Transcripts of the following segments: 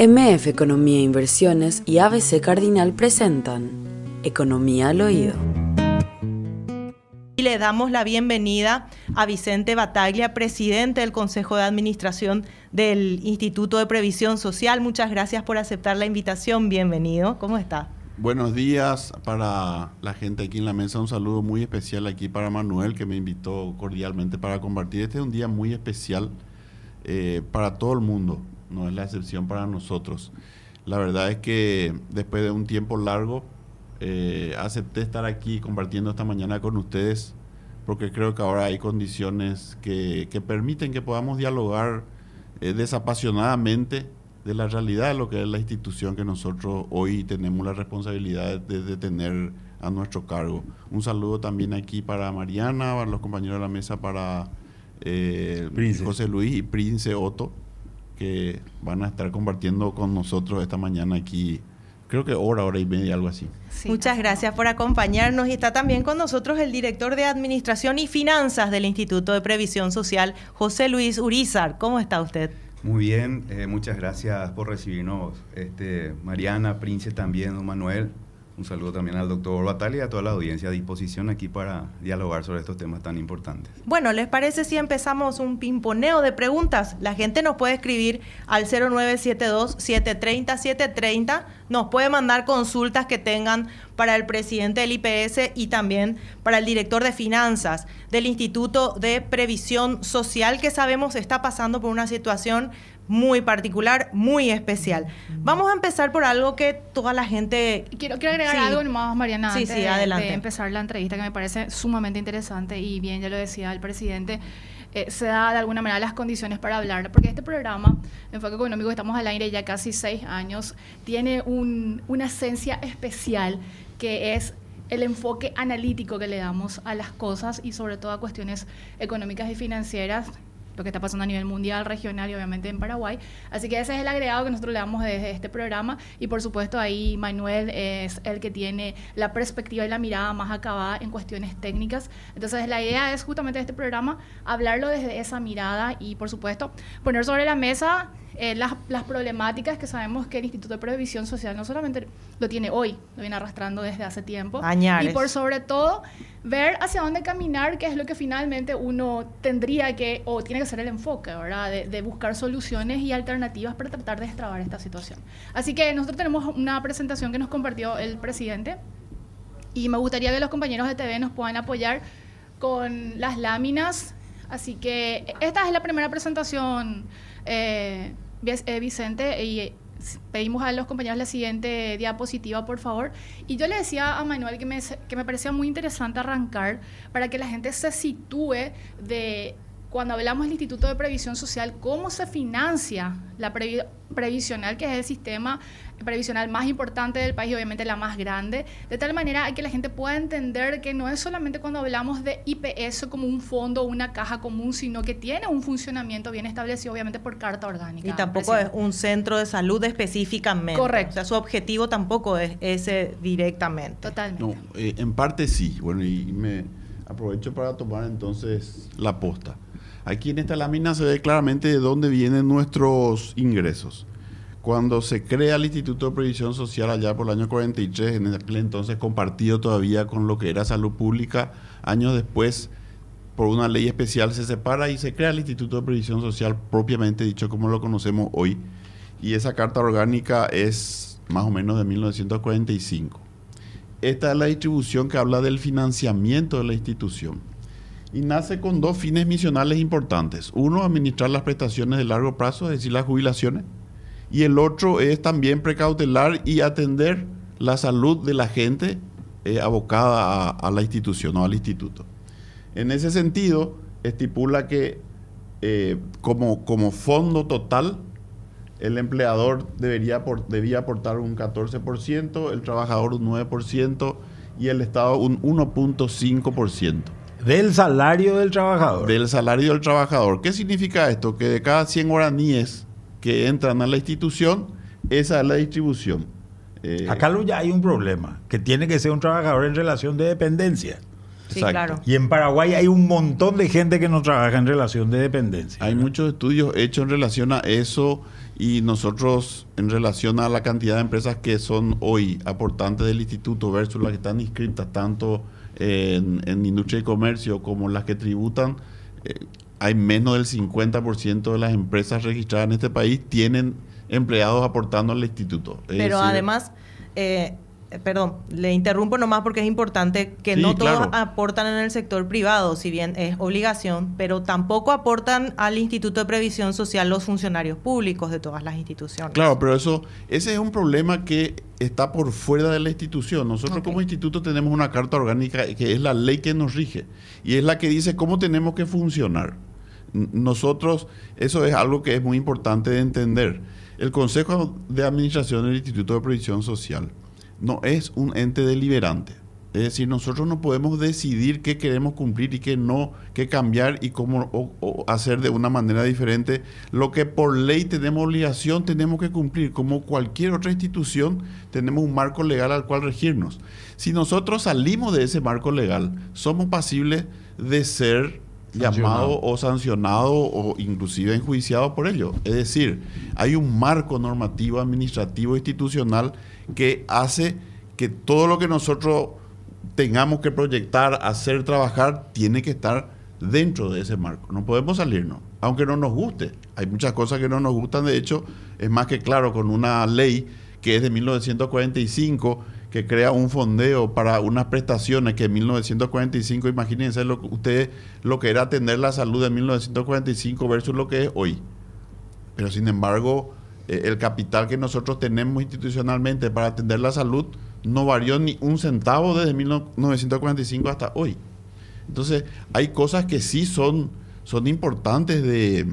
MF Economía e Inversiones y ABC Cardinal presentan Economía al Oído. Y le damos la bienvenida a Vicente Bataglia, presidente del Consejo de Administración del Instituto de Previsión Social. Muchas gracias por aceptar la invitación. Bienvenido. ¿Cómo está? Buenos días para la gente aquí en la mesa. Un saludo muy especial aquí para Manuel, que me invitó cordialmente para compartir. Este es un día muy especial eh, para todo el mundo, no es la excepción para nosotros. La verdad es que después de un tiempo largo, eh, acepté estar aquí compartiendo esta mañana con ustedes, porque creo que ahora hay condiciones que, permiten que podamos dialogar eh, desapasionadamente de la realidad de lo que es la institución que nosotros hoy tenemos la responsabilidad de, tener a nuestro cargo. Un saludo también aquí para Mariana, para los compañeros de la mesa, para eh, José Luis y Prince Otto, que van a estar compartiendo con nosotros esta mañana aquí, creo que hora, hora y media, algo así. Muchas gracias por acompañarnos y está también con nosotros el director de Administración y Finanzas del Instituto de Previsión Social, José Luis Urizar. ¿Cómo está usted? Muy bien, eh, muchas gracias por recibirnos, este, Mariana, Prince también, don Manuel. Un saludo también al doctor Batal y a toda la audiencia a disposición aquí para dialogar sobre estos temas tan importantes. Bueno, ¿les parece si empezamos un pimponeo de preguntas? La gente nos puede escribir al 0972-730-730, nos puede mandar consultas que tengan para el presidente del IPS y también para el director de finanzas del Instituto de Previsión Social, que sabemos está pasando por una situación muy particular, muy especial. Vamos a empezar por algo que toda la gente... Quiero, quiero agregar algo más, Mariana, sí, antes sí, adelante. de empezar la entrevista, que me parece sumamente interesante y bien, ya lo decía el presidente, eh, se da de alguna manera las condiciones para hablar, porque este programa, Enfoque Económico, estamos al aire ya casi seis años, tiene una esencia especial que es el enfoque analítico que le damos a las cosas y sobre todo a cuestiones económicas y financieras lo que está pasando a nivel mundial, regional y obviamente en Paraguay. Así que ese es el agregado que nosotros le damos desde este programa y por supuesto ahí Manuel es el que tiene la perspectiva y la mirada más acabada en cuestiones técnicas. Entonces la idea es justamente de este programa hablarlo desde esa mirada y por supuesto poner sobre la mesa eh, las, las, problemáticas que sabemos que el Instituto de Previsión Social no solamente lo tiene hoy, lo viene arrastrando desde hace tiempo. Añares. Y por sobre todo, ver hacia dónde caminar, que es lo que finalmente uno tendría que, o tiene que ser el enfoque, ¿verdad? De, de buscar soluciones y alternativas para tratar de destrabar esta situación. Así que nosotros tenemos una presentación que nos compartió el presidente y me gustaría que los compañeros de TV nos puedan apoyar con las láminas. Así que esta es la primera presentación. Eh, Vicente, y eh, pedimos a los compañeros la siguiente diapositiva, por favor. Y yo le decía a Manuel que me, que me parecía muy interesante arrancar para que la gente se sitúe de cuando hablamos del Instituto de Previsión Social, cómo se financia la previsional, que es el sistema previsional más importante del país y obviamente la más grande, de tal manera que la gente pueda entender que no es solamente cuando hablamos de IPS como un fondo o una caja común, sino que tiene un funcionamiento bien establecido obviamente por carta orgánica. Y tampoco es un centro de salud específicamente. Correcto. O sea, su objetivo tampoco es ese directamente. Totalmente. No, eh, en parte sí. Bueno, y me aprovecho para tomar entonces la posta. Aquí en esta lámina se ve claramente de dónde vienen nuestros ingresos. Cuando se crea el Instituto de Previsión Social allá por el año 43, en aquel entonces compartido todavía con lo que era salud pública, años después, por una ley especial se separa y se crea el Instituto de Previsión Social propiamente dicho como lo conocemos hoy. Y esa carta orgánica es más o menos de 1945. Esta es la distribución que habla del financiamiento de la institución y nace con dos fines misionales importantes. Uno, administrar las prestaciones de largo plazo, es decir, las jubilaciones, y el otro es también precautelar y atender la salud de la gente eh, abocada a, la institución o al instituto. En ese sentido, estipula que eh, como, como fondo total, el empleador debería debía aportar un 14%, el trabajador un 9% y el Estado un 1.5%. Del salario del trabajador. Del salario del trabajador. ¿Qué significa esto? Que de cada 100 guaraníes que entran a la institución, esa es la distribución. Eh, Acá ya hay un problema, que tiene que ser un trabajador en relación de dependencia. Sí, claro. Y en Paraguay hay un montón de gente que no trabaja en relación de dependencia. Hay muchos estudios hechos en relación a eso Y nosotros, en relación a la cantidad de empresas que son hoy aportantes del instituto versus las que están inscritas tanto en, en industria y comercio como las que tributan, eh, hay menos del 50% de las empresas registradas en este país tienen empleados aportando al instituto. Es Pero decir, además, eh, perdón, le interrumpo nomás porque es importante que Sí, no todos claro. aportan en el sector privado, si bien es obligación, pero tampoco aportan al Instituto de Previsión Social los funcionarios públicos de todas las instituciones. Claro, pero eso, ese es un problema que está por fuera de la institución. Nosotros como instituto tenemos una carta orgánica que es la ley que nos rige y es la que dice cómo tenemos que funcionar. Nosotros, eso es algo que es muy importante de entender. El Consejo de Administración del Instituto de Previsión Social no es un ente deliberante. Es decir, nosotros no podemos decidir qué queremos cumplir y qué no, qué cambiar y cómo hacer de una manera diferente. Lo que por ley tenemos obligación, tenemos que cumplir. Como cualquier otra institución, tenemos un marco legal al cual regirnos. Si nosotros salimos de ese marco legal, somos pasibles de ser. Llamado o sancionado o inclusive enjuiciado por ello. Es decir, hay un marco normativo, administrativo, institucional que hace que todo lo que nosotros tengamos que proyectar, hacer, trabajar, tiene que estar dentro de ese marco. No podemos salirnos, aunque no nos guste. Hay muchas cosas que no nos gustan, de hecho, es más que claro, con una ley que es de 1945, que crea un fondeo para unas prestaciones que en 1945, imagínense lo ustedes lo que era atender la salud en 1945 versus lo que es hoy. Pero sin embargo, eh, el capital que nosotros tenemos institucionalmente para atender la salud no varió ni un centavo desde 1945 hasta hoy. Entonces, hay cosas que sí son, son importantes de,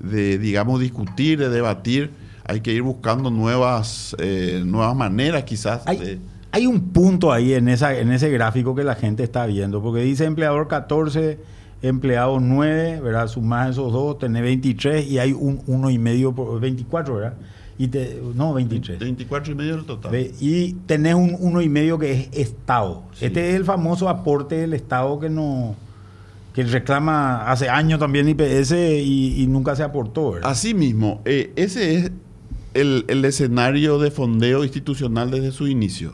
de, digamos, discutir, de debatir. Hay que ir buscando nuevas, eh, nuevas maneras quizás. de- Hay, hay un punto ahí en, esa, en ese gráfico que la gente está viendo, porque dice empleador 14, empleado 9, ¿verdad? Sumás esos dos, tenés 23 y hay un uno y medio, por, 24, ¿verdad? Y te, no, 23. 24 y medio del total. Y tenés un uno y medio que es Estado. Sí. Este es el famoso aporte del Estado que no que reclama hace años también IPS y, y nunca se aportó. ¿verdad? Asimismo, eh, ese es el, el escenario de fondeo institucional desde su inicio.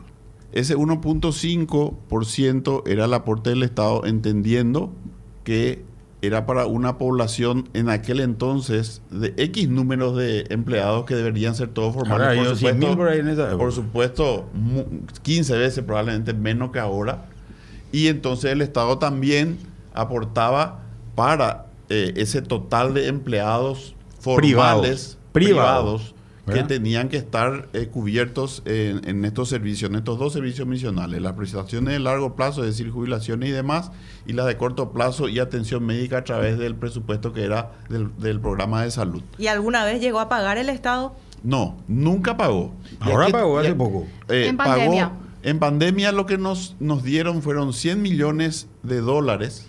Ese 1.5% era el aporte del Estado, entendiendo que era para una población en aquel entonces de X números de empleados que deberían ser todos formales. Ahora, Por yo, 100 mil supuesto, por ahí en esa época. por supuesto, mu- 15 veces probablemente menos que ahora. Y entonces el Estado también aportaba para eh, ese total de empleados formales, Privados. privados, que tenían que estar eh, cubiertos en, en estos servicios, en estos dos servicios misionales, las prestaciones de largo plazo, es decir, jubilaciones y demás, y las de corto plazo y atención médica a través del presupuesto que era del, del programa de salud. ¿Y alguna vez llegó a pagar el Estado? No, nunca pagó. Ahora aquí- pagó hace poco. eh, En pagó- pandemia. en pandemia lo que nos, nos dieron fueron 100 millones de dólares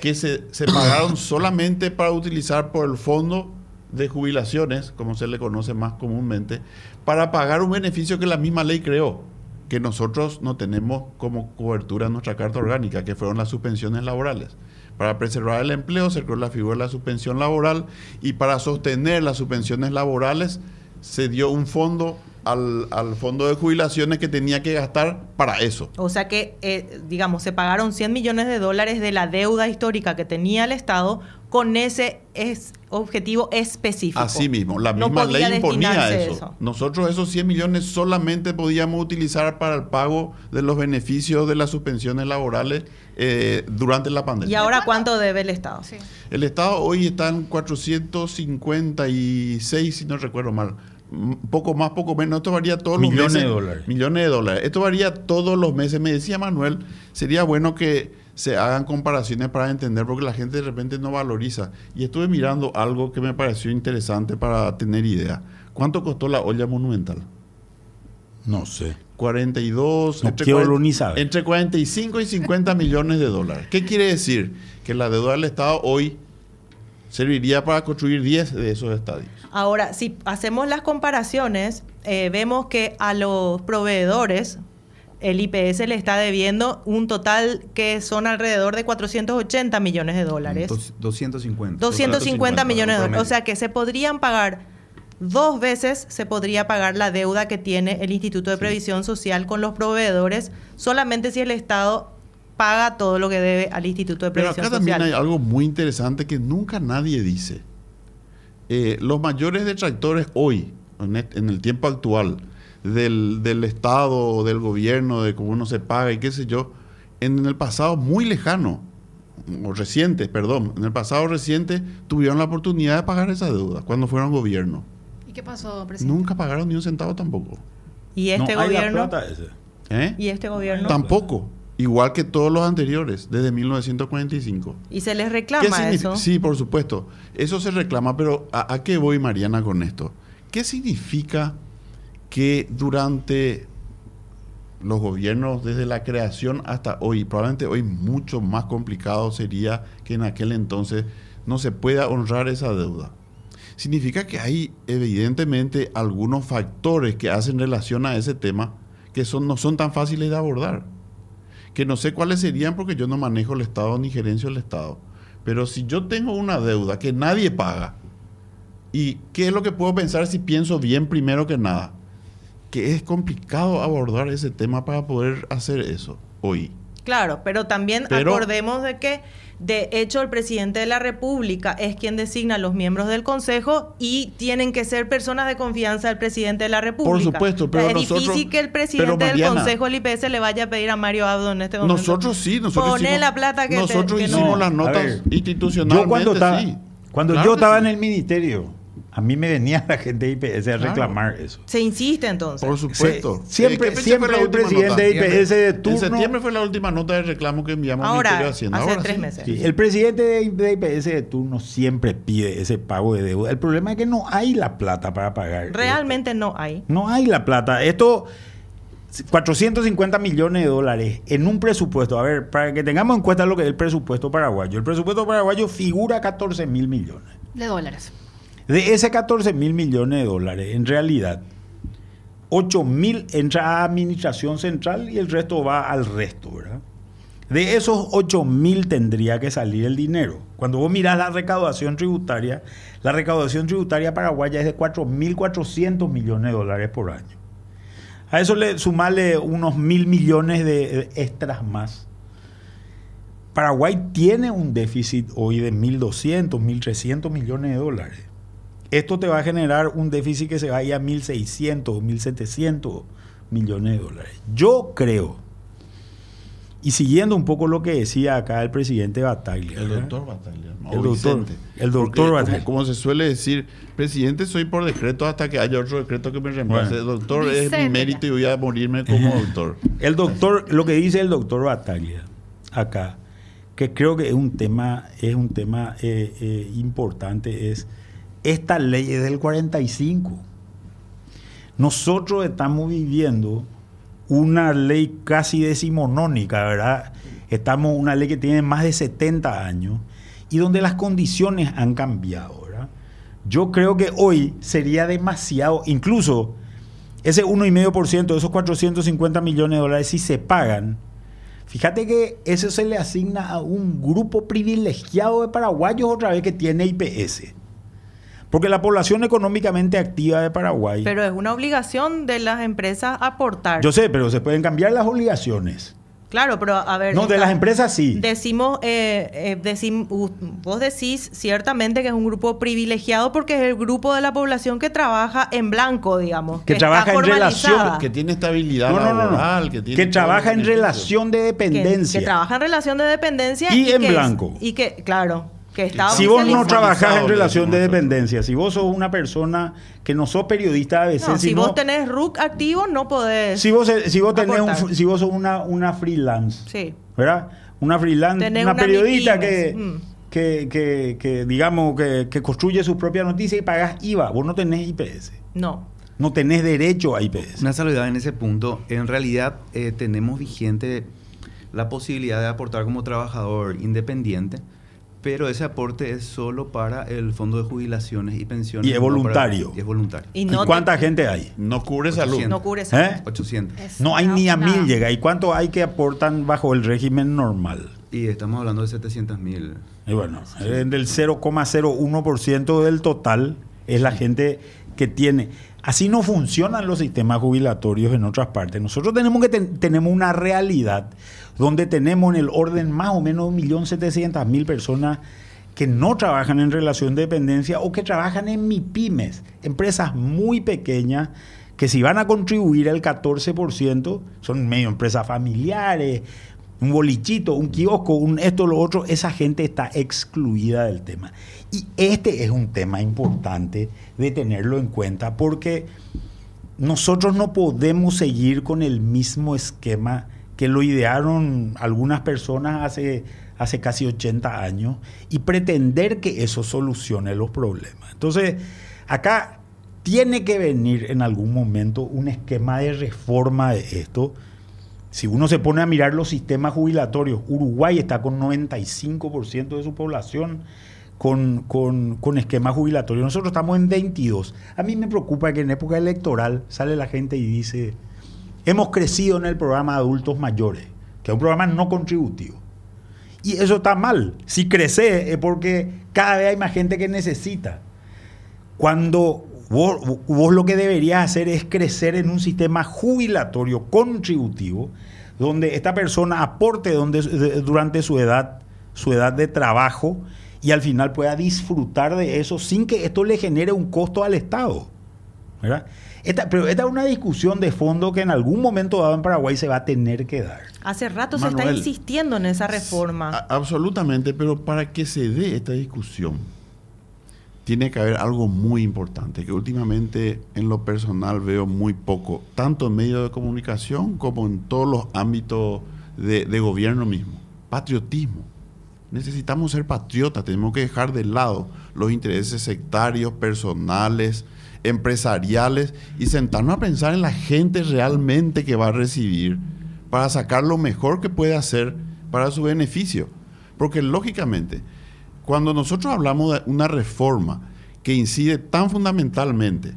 que se, se pagaron solamente para utilizar por el fondo de jubilaciones, como se le conoce más comúnmente, para pagar un beneficio que la misma ley creó, que nosotros no tenemos como cobertura en nuestra carta orgánica, que fueron las suspensiones laborales. Para preservar el empleo se creó la figura de la suspensión laboral y para sostener las suspensiones laborales se dio un fondo al, al fondo de jubilaciones que tenía que gastar para eso. O sea que, eh, digamos, se pagaron 100 millones de dólares de la deuda histórica que tenía el Estado con ese es objetivo específico. Así mismo, la misma ley imponía eso. Nosotros esos 100 millones solamente podíamos utilizar para el pago de los beneficios de las suspensiones laborales eh, durante la pandemia. ¿Y ahora cuánto debe el Estado? Sí. El Estado hoy está en 456, si no recuerdo mal. M- Poco más, poco menos. Esto varía todos Millones los meses. de dólares. Millones de dólares. Esto varía todos los meses. Me decía Manuel, sería bueno que se hagan comparaciones para entender, porque la gente de repente no valoriza. Y estuve mirando algo que me pareció interesante para tener idea. ¿Cuánto costó la olla monumental? No sé. 42, No ni saber. entre 45 y 50 millones de dólares. ¿Qué quiere decir? Que la deuda del Estado hoy serviría para construir 10 de esos estadios. Ahora, si hacemos las comparaciones, eh, vemos que a los proveedores el IPS le está debiendo un total que son alrededor de 480 millones de dólares. Dos- 250. 250 millones de dólares. O sea que se podrían pagar dos veces se podría pagar la deuda que tiene el Instituto de Previsión Social con los proveedores, solamente si el Estado paga todo lo que debe al Instituto de Pero Previsión acá Social. también hay algo muy interesante que nunca nadie dice. Eh, los mayores detractores hoy, en el tiempo actual, del, del Estado, del gobierno, de cómo uno se paga y qué sé yo, en el pasado muy lejano, o reciente, perdón, en el pasado reciente tuvieron la oportunidad de pagar esa deuda cuando fueron gobierno. ¿Y qué pasó, presidente? Nunca pagaron ni un centavo tampoco. Y este no hay la gobierno... plata ese. ¿Eh? Y este gobierno... Tampoco. Igual que todos los anteriores, desde 1945. Y se les ¿Qué reclama eso. Sí, por supuesto. Eso se reclama, pero ¿a, a qué voy, Mariana, con esto? ¿Qué significa que durante los gobiernos, desde la creación hasta hoy, probablemente hoy mucho más complicado sería que en aquel entonces no se pueda honrar esa deuda? Significa que hay evidentemente algunos factores que hacen relación a ese tema que son, no son tan fáciles de abordar que no sé cuáles serían porque yo no manejo el Estado ni gerencio el Estado. Pero si yo tengo una deuda que nadie paga, ¿y qué es lo que puedo pensar si pienso bien primero que nada? Que es complicado abordar ese tema para poder hacer eso hoy. Claro, pero también Pero- acordemos de que, de hecho, el presidente de la República es quien designa a los miembros del Consejo y tienen que ser personas de confianza del presidente de la República. supuesto, pero es nosotros- difícil que el presidente del Consejo del IPS le vaya a pedir a Mario Abdo en este momento. Nosotros sí, nosotros Poné hicimos, la plata que te- nosotros que no- hicimos las notas ver, institucionalmente, Yo cuando estaba, sí. cuando Claro yo que estaba sí. en el ministerio, a mí me venía la gente de IPS a Claro. reclamar eso. Se insiste entonces. Por supuesto. Se- siempre- Eh, ¿qué fecha siempre el presidente nota? de IPS de En turno- septiembre fue la última nota de reclamo que enviamos al Ahora, Ministerio de Hacienda. hace Ahora tres sí. meses. Sí, el presidente de, de IPS de turno siempre pide ese pago de deuda. El problema es que no hay la plata para pagar. Realmente no hay. No hay la plata. Esto, 450 millones de dólares en un presupuesto. A ver, para que tengamos en cuenta lo que es el presupuesto paraguayo. El presupuesto paraguayo figura 14 mil millones. De dólares. De ese 14 mil millones de dólares, en realidad, 8 mil entra a administración central y el resto va al resto, ¿verdad? De esos 8 mil tendría que salir el dinero. Cuando vos mirás la recaudación tributaria, la recaudación tributaria paraguaya es de 4.400 millones de dólares por año. A eso le sumarle unos mil millones de extras más. Paraguay tiene un déficit hoy de 1.200, 1.300 millones de dólares. Esto te va a generar un déficit que se va a ir a 1.600, 1.700 millones de dólares. Yo creo, y siguiendo un poco lo que decía acá el presidente Bataglia, El doctor Bataglia. no, El doctor- el doctor Porque, Bataglia. Como, como se suele decir, presidente soy por decreto hasta que haya otro decreto que me reemplace. Bueno. El doctor es mi mérito y voy a morirme como doctor. El doctor, lo que dice el doctor Bataglia acá, que creo que es un tema, es un tema eh, eh, importante, es esta ley es del 45. Nosotros estamos viviendo una ley casi decimonónica, ¿verdad? Estamos una ley que tiene más de 70 años y donde las condiciones han cambiado, ¿verdad? Yo creo que hoy sería demasiado, incluso ese 1,5% de esos 450 millones de dólares, si se pagan, fíjate que eso se le asigna a un grupo privilegiado de paraguayos otra vez que tiene IPS. Porque la población económicamente activa de Paraguay, Pero es una obligación de las empresas aportar. yo sé, pero se pueden cambiar las obligaciones. Claro, pero a ver. No, de está- las empresas sí. Decimos, eh, eh, decim- vos decís ciertamente que es un grupo privilegiado porque es el grupo de la población que trabaja en blanco, digamos. Que trabaja en relación- Que tiene estabilidad No, no, no, laboral, que, tiene Que todos trabaja en relación de dependencia. que trabaja en relación de dependencia. Y en que es- blanco. y que, claro, que Si vos no trabajás en relación de dependencia, si vos sos una persona que no sos periodista a veces, No, si vos tenés RUC activo, no podés. si vos, si vos tenés un, si vos sos una, una freelance, Sí. ¿verdad? Una freelance, una una periodista que, mm. que, que, que, digamos, que, que construye su propia noticia y pagas IVA. Vos no tenés IPS. No. No tenés derecho a IPS. Una salvedad en ese punto. En realidad eh, tenemos vigente la posibilidad de aportar como trabajador independiente, pero ese aporte es solo para el fondo de jubilaciones y pensiones. Y es no para- voluntario. y es voluntario. Y ¿Y, no te- cuánta gente hay? No cubre salud. 800. no cubre salud. ¿Eh? 800. Es No hay ni a nada. mil llega. ¿Y cuánto hay que aportan bajo el régimen normal? Y estamos hablando de 700 mil. Y bueno, eh, del 0,01% del total es la gente que tiene. Así no funcionan los sistemas jubilatorios en otras partes. Nosotros tenemos que tenemos una realidad donde tenemos en el orden más o menos 1.700.000 personas que no trabajan en relación de dependencia o que trabajan en MIPIMES, empresas muy pequeñas que si van a contribuir el 14%, son medio empresas familiares, un bolichito, un kiosco, un esto, lo otro, esa gente está excluida del tema. Y este es un tema importante de tenerlo en cuenta porque nosotros no podemos seguir con el mismo esquema que lo idearon algunas personas hace, hace casi 80 años y pretender que eso solucione los problemas. Entonces, acá tiene que venir en algún momento un esquema de reforma de esto. Si uno se pone a mirar los sistemas jubilatorios, Uruguay está con 95% de su población con, con, con esquema jubilatorio. Nosotros estamos en 22. A mí me preocupa que en época electoral sale la gente y dice, hemos crecido en el programa de adultos mayores, que es un programa no contributivo. Y eso está mal. Si crece es porque cada vez hay más gente que necesita. Cuando Vos, lo que deberías hacer es crecer en un sistema jubilatorio contributivo donde esta persona aporte donde, durante su edad, su edad de trabajo y al final pueda disfrutar de eso sin que esto le genere un costo al Estado. Esta, pero esta es una discusión de fondo que en algún momento dado en Paraguay se va a tener que dar. Hace rato se está insistiendo en esa reforma. absolutamente, pero para que se dé esta discusión, tiene que haber algo muy importante, que últimamente en lo personal veo muy poco, tanto en medios de comunicación como en todos los ámbitos de, gobierno mismo. Patriotismo. Necesitamos ser patriotas, tenemos que dejar de lado los intereses sectarios, personales, empresariales y sentarnos a pensar en la gente realmente que va a recibir para sacar lo mejor que puede hacer para su beneficio. Porque lógicamente, cuando nosotros hablamos de una reforma que incide tan fundamentalmente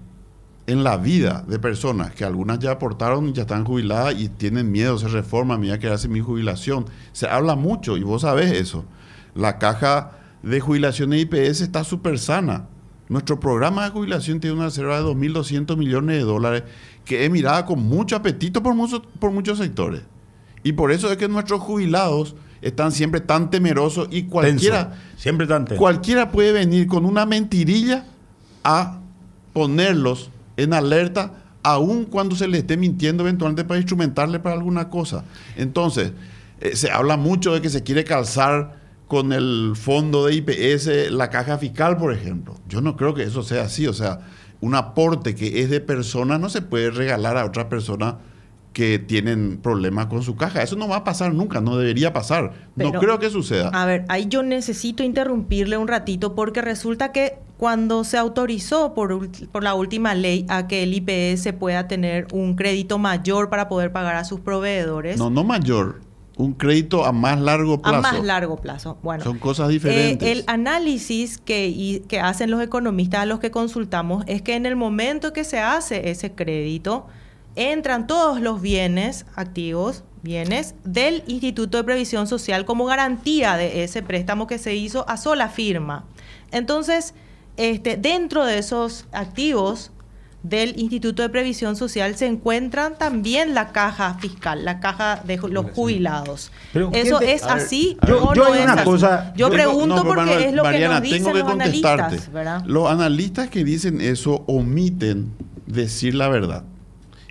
en la vida de personas que algunas ya aportaron ya están jubiladas y tienen miedo, se reforma, mira que hace mi jubilación. Se habla mucho y vos sabés eso. La caja de jubilación de IPS está súper sana. Nuestro programa de jubilación tiene una reserva de 2.200 millones de dólares que es mirada con mucho apetito por por muchos sectores. Y por eso es que nuestros jubilados están siempre tan temerosos y cualquiera, siempre tan cualquiera puede venir con una mentirilla a ponerlos en alerta aun cuando se le esté mintiendo eventualmente para instrumentarle para alguna cosa. Entonces, eh, se habla mucho de que se quiere calzar con el fondo de IPS la caja fiscal, por ejemplo. Yo no creo que eso sea así. O sea, un aporte que es de persona no se puede regalar a otra persona que tienen problemas con su caja. Eso no va a pasar nunca, no debería pasar. no creo que suceda. A ver, ahí yo necesito interrumpirle un ratito porque resulta que cuando se autorizó por, por la última ley a que el IPS pueda tener un crédito mayor para poder pagar a sus proveedores. No, no mayor. Un crédito a más largo plazo. A más largo plazo. Bueno. Son cosas diferentes. Eh, el análisis que, que hacen los economistas a los que consultamos es que en el momento que se hace ese crédito, entran todos los bienes activos, bienes del Instituto de Previsión Social como garantía de ese préstamo que se hizo a sola firma. Entonces, este, dentro de esos activos del Instituto de Previsión Social se encuentran también la caja fiscal, la caja de los jubilados. ¿Eso es así yo, o no es Cosa, yo pregunto porque es lo que nos dicen los analistas. Los analistas que dicen eso omiten decir la verdad.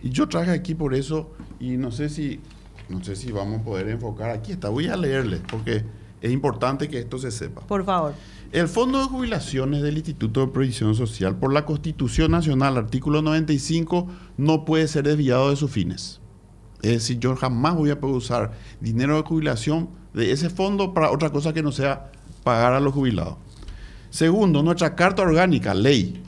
Y yo traje aquí por eso, y no sé si, no sé si vamos a poder enfocar aquí está. Voy a leerles, porque es importante que esto se sepa. Por favor. El Fondo de Jubilaciones del Instituto de Previsión Social, por la Constitución Nacional, artículo 95, no puede ser desviado de sus fines. Es decir, yo jamás voy a poder usar dinero de jubilación de ese fondo para otra cosa que no sea pagar a los jubilados. Segundo, nuestra Carta Orgánica, ley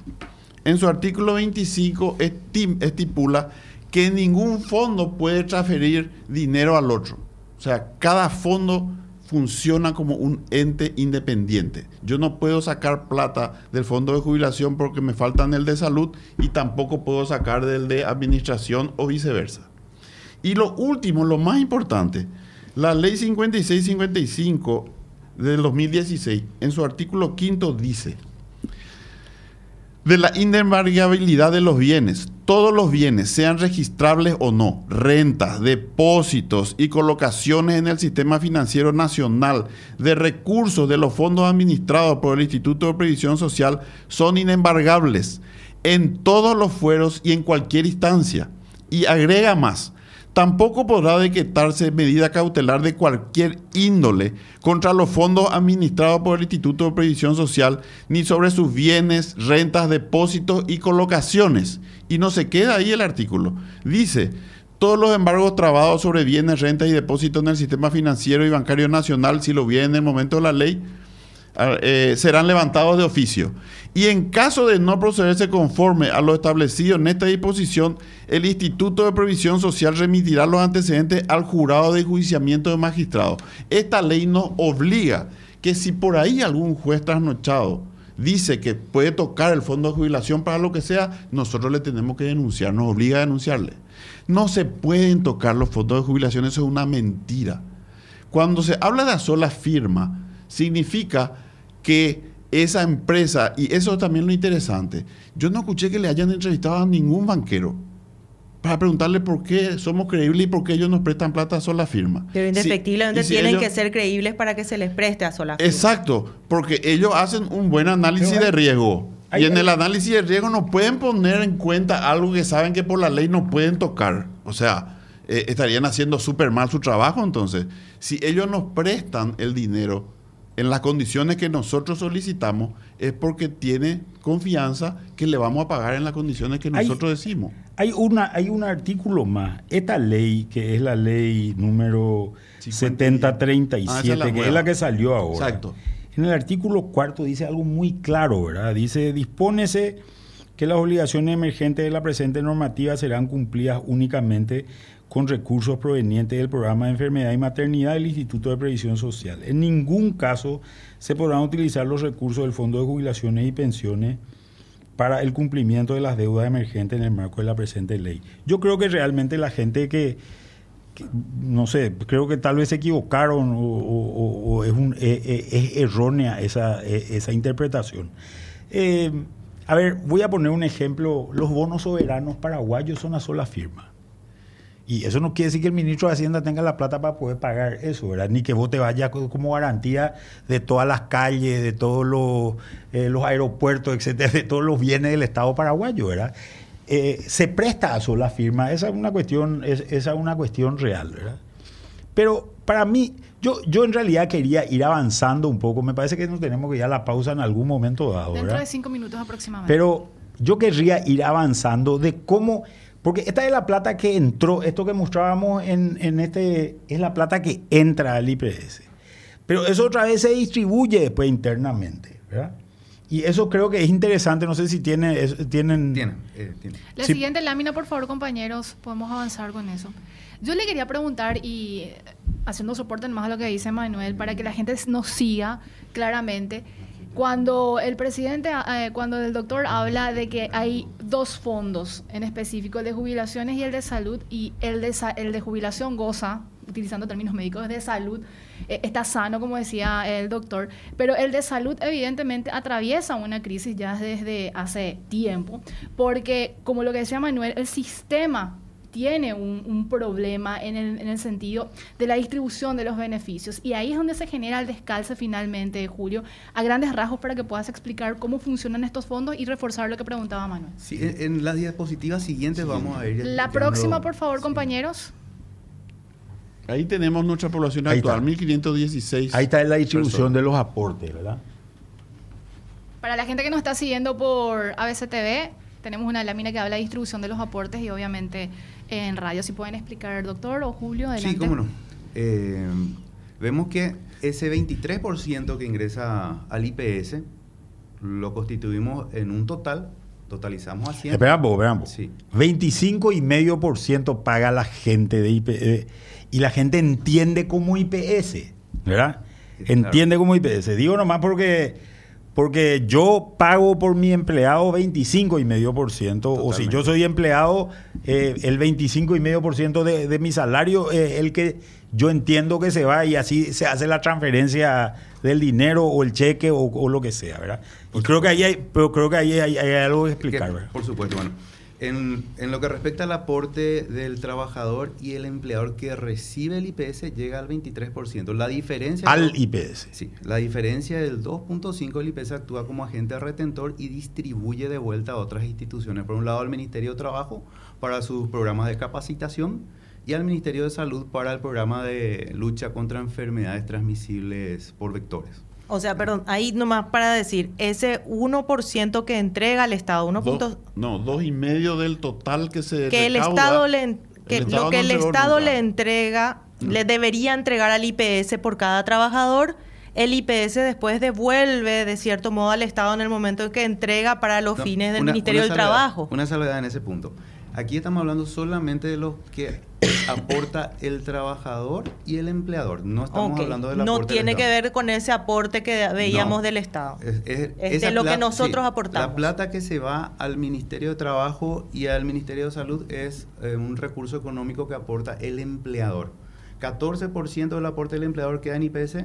en su artículo 25 estipula que ningún fondo puede transferir dinero al otro. O sea, cada fondo funciona como un ente independiente. Yo no puedo sacar plata del fondo de jubilación porque me faltan el de salud y tampoco puedo sacar del de administración o viceversa. Y lo último, lo más importante, la ley 5655 del 2016, en su artículo quinto dice, de la inembargabilidad de los bienes. Todos los bienes, sean registrables o no, rentas, depósitos y colocaciones en el sistema financiero nacional de recursos de los fondos administrados por el Instituto de Previsión Social, son inembargables en todos los fueros y en cualquier instancia. Y agrega más, Tampoco podrá decretarse medida cautelar de cualquier índole contra los fondos administrados por el Instituto de Previsión Social, ni sobre sus bienes, rentas, depósitos y colocaciones. Y no se queda ahí el artículo. Dice, todos los embargos trabados sobre bienes, rentas y depósitos en el sistema financiero y bancario nacional, si lo viene en el momento de la ley, eh, serán levantados de oficio. Y en caso de no procederse conforme a lo establecido en esta disposición, el Instituto de Previsión Social remitirá los antecedentes al jurado de juiciamiento de magistrados. Esta ley nos obliga que si por ahí algún juez trasnochado dice que puede tocar el fondo de jubilación para lo que sea, nosotros le tenemos que denunciar, nos obliga a denunciarle. No se pueden tocar los fondos de jubilación, eso es una mentira. Cuando se habla de sola firma, significa que esa empresa, y eso también lo interesante, yo no escuché que le hayan entrevistado a ningún banquero para preguntarle por qué somos creíbles y por qué ellos nos prestan plata a sola firma. Pero indefectiblemente tienen que ser creíbles para que se les preste a sola firma. Exacto, porque ellos hacen un buen análisis de riesgo. y en el análisis de riesgo no pueden poner en cuenta algo que saben que por la ley no pueden tocar. O sea, eh, estarían haciendo súper mal su trabajo entonces. Si ellos nos prestan el dinero en las condiciones que nosotros solicitamos es porque tiene confianza que le vamos a pagar en las condiciones que nosotros decimos. Hay, una, hay un artículo más. Esta ley, que es la ley número 7037, ah, que es la que salió ahora. Exacto. En el artículo cuarto dice algo muy claro, ¿verdad? Dice, dispónese que las obligaciones emergentes de la presente normativa serán cumplidas únicamente con recursos provenientes del programa de enfermedad y maternidad del Instituto de Previsión Social. En ningún caso se podrán utilizar los recursos del Fondo de Jubilaciones y Pensiones para el cumplimiento de las deudas emergentes en el marco de la presente ley. Yo creo que realmente la gente que, no sé, creo que tal vez se equivocaron o, es, un, e, e, errónea esa, e, interpretación. Eh, a ver, voy a poner un ejemplo. Los bonos soberanos paraguayos son a sola firma. Y eso no quiere decir que el ministro de Hacienda tenga la plata para poder pagar eso, ¿verdad? Ni que vos te vayas como garantía de todas las calles, de todos los, eh, los aeropuertos, etcétera, de todos los bienes del Estado paraguayo, ¿verdad? Eh, se presta a sola firma, esa es una cuestión, esa es una cuestión real, ¿verdad? Pero para mí, yo, yo en realidad quería ir avanzando un poco, me parece que nos tenemos que ir a la pausa en algún momento dado. Dentro de cinco minutos aproximadamente. Pero yo querría ir avanzando de cómo porque esta es la plata que entró, esto que mostrábamos en, este, es la plata que entra al IPS. Pero eso otra vez se distribuye después internamente, ¿verdad? Y eso creo que es interesante, no sé si tiene, tienen... Tiene, eh, La siguiente lámina, por favor, compañeros, podemos avanzar con eso. Yo le quería preguntar, y haciendo soporte más a lo que dice Manuel, para que la gente nos siga claramente, cuando el presidente, eh, cuando el doctor habla de que hay dos fondos en específico, el de jubilaciones y el de salud, y el de, el de jubilación goza, utilizando términos médicos, de salud, eh, está sano, como decía el doctor, pero el de salud evidentemente atraviesa una crisis ya desde hace tiempo, porque como lo que decía Manuel, el sistema tiene un, problema en el, sentido de la distribución de los beneficios. Y ahí es donde se genera el descalce finalmente, Julio, a grandes rasgos para que puedas explicar cómo funcionan estos fondos y reforzar lo que preguntaba Manuel. Sí, en, las diapositivas siguientes vamos a ver. La próxima, por favor, compañeros. Ahí tenemos nuestra población actual, 1516. Ahí está la distribución de los aportes, ¿verdad? Para la gente que nos está siguiendo por ABCTV, tenemos una lámina que habla de distribución de los aportes y obviamente en radio. Si pueden explicar, doctor o Julio, adelante. Sí, cómo no. Eh, vemos que ese 23% que ingresa al IPS lo constituimos en un total, totalizamos a 100. Esperamos, esperamos. Sí. 25,5% paga la gente de IPS eh, y la gente entiende como IPS, ¿verdad? Entiende como IPS. Digo nomás porque Porque yo pago por mi empleado 25,5%, o si yo soy empleado, eh, el 25,5% de, de mi salario es el que yo entiendo que se va y así se hace la transferencia del dinero o el cheque o, lo que sea, ¿verdad? y creo que ahí hay, pero creo que ahí hay, algo que explicar, ¿verdad? Por supuesto, bueno. En, en, lo que respecta al aporte del trabajador y el empleador que recibe el IPS llega al 23%. La diferencia... Al IPS. Sí, la diferencia del 2.5 del IPS actúa como agente retentor y distribuye de vuelta a otras instituciones. Por un lado, al Ministerio de Trabajo para sus programas de capacitación y al Ministerio de Salud para el programa de lucha contra enfermedades transmisibles por vectores. O sea, perdón, ahí nomás para decir, ese 1% que entrega el Estado, 1. no, dos y medio del total que se que el Estado le que lo que el Estado le entrega, le debería entregar al IPS por cada trabajador. El IPS después devuelve de cierto modo al Estado en el momento en que entrega para los fines del Ministerio del Trabajo. Una salvedad en ese punto. Aquí estamos hablando solamente de los que aporta el trabajador y el empleador. No estamos hablando del aporte No tiene que ver con ese aporte que veíamos del Estado. Es, de lo que nosotros aportamos. La plata que se va al Ministerio de Trabajo y al Ministerio de Salud es eh, un recurso económico que aporta el empleador. 14% del aporte del empleador queda en IPS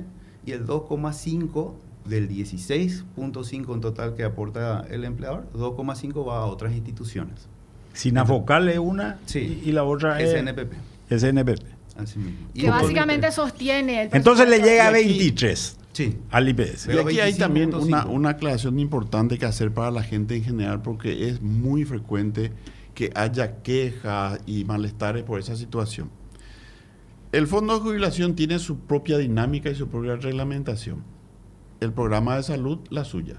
y el 2,5% del 16.5 en total que aporta el empleador, 2,5 va a otras instituciones. Sinafocal es una y, la otra es SNPP. SNPP. Así mismo. Que básicamente sostiene el Entonces le llega a 23 sí. al IPS. Y aquí hay también una, una aclaración importante que hacer para la gente en general porque es muy frecuente que haya quejas y malestares por esa situación. El fondo de jubilación tiene su propia dinámica y su propia reglamentación. El programa de salud, la suya.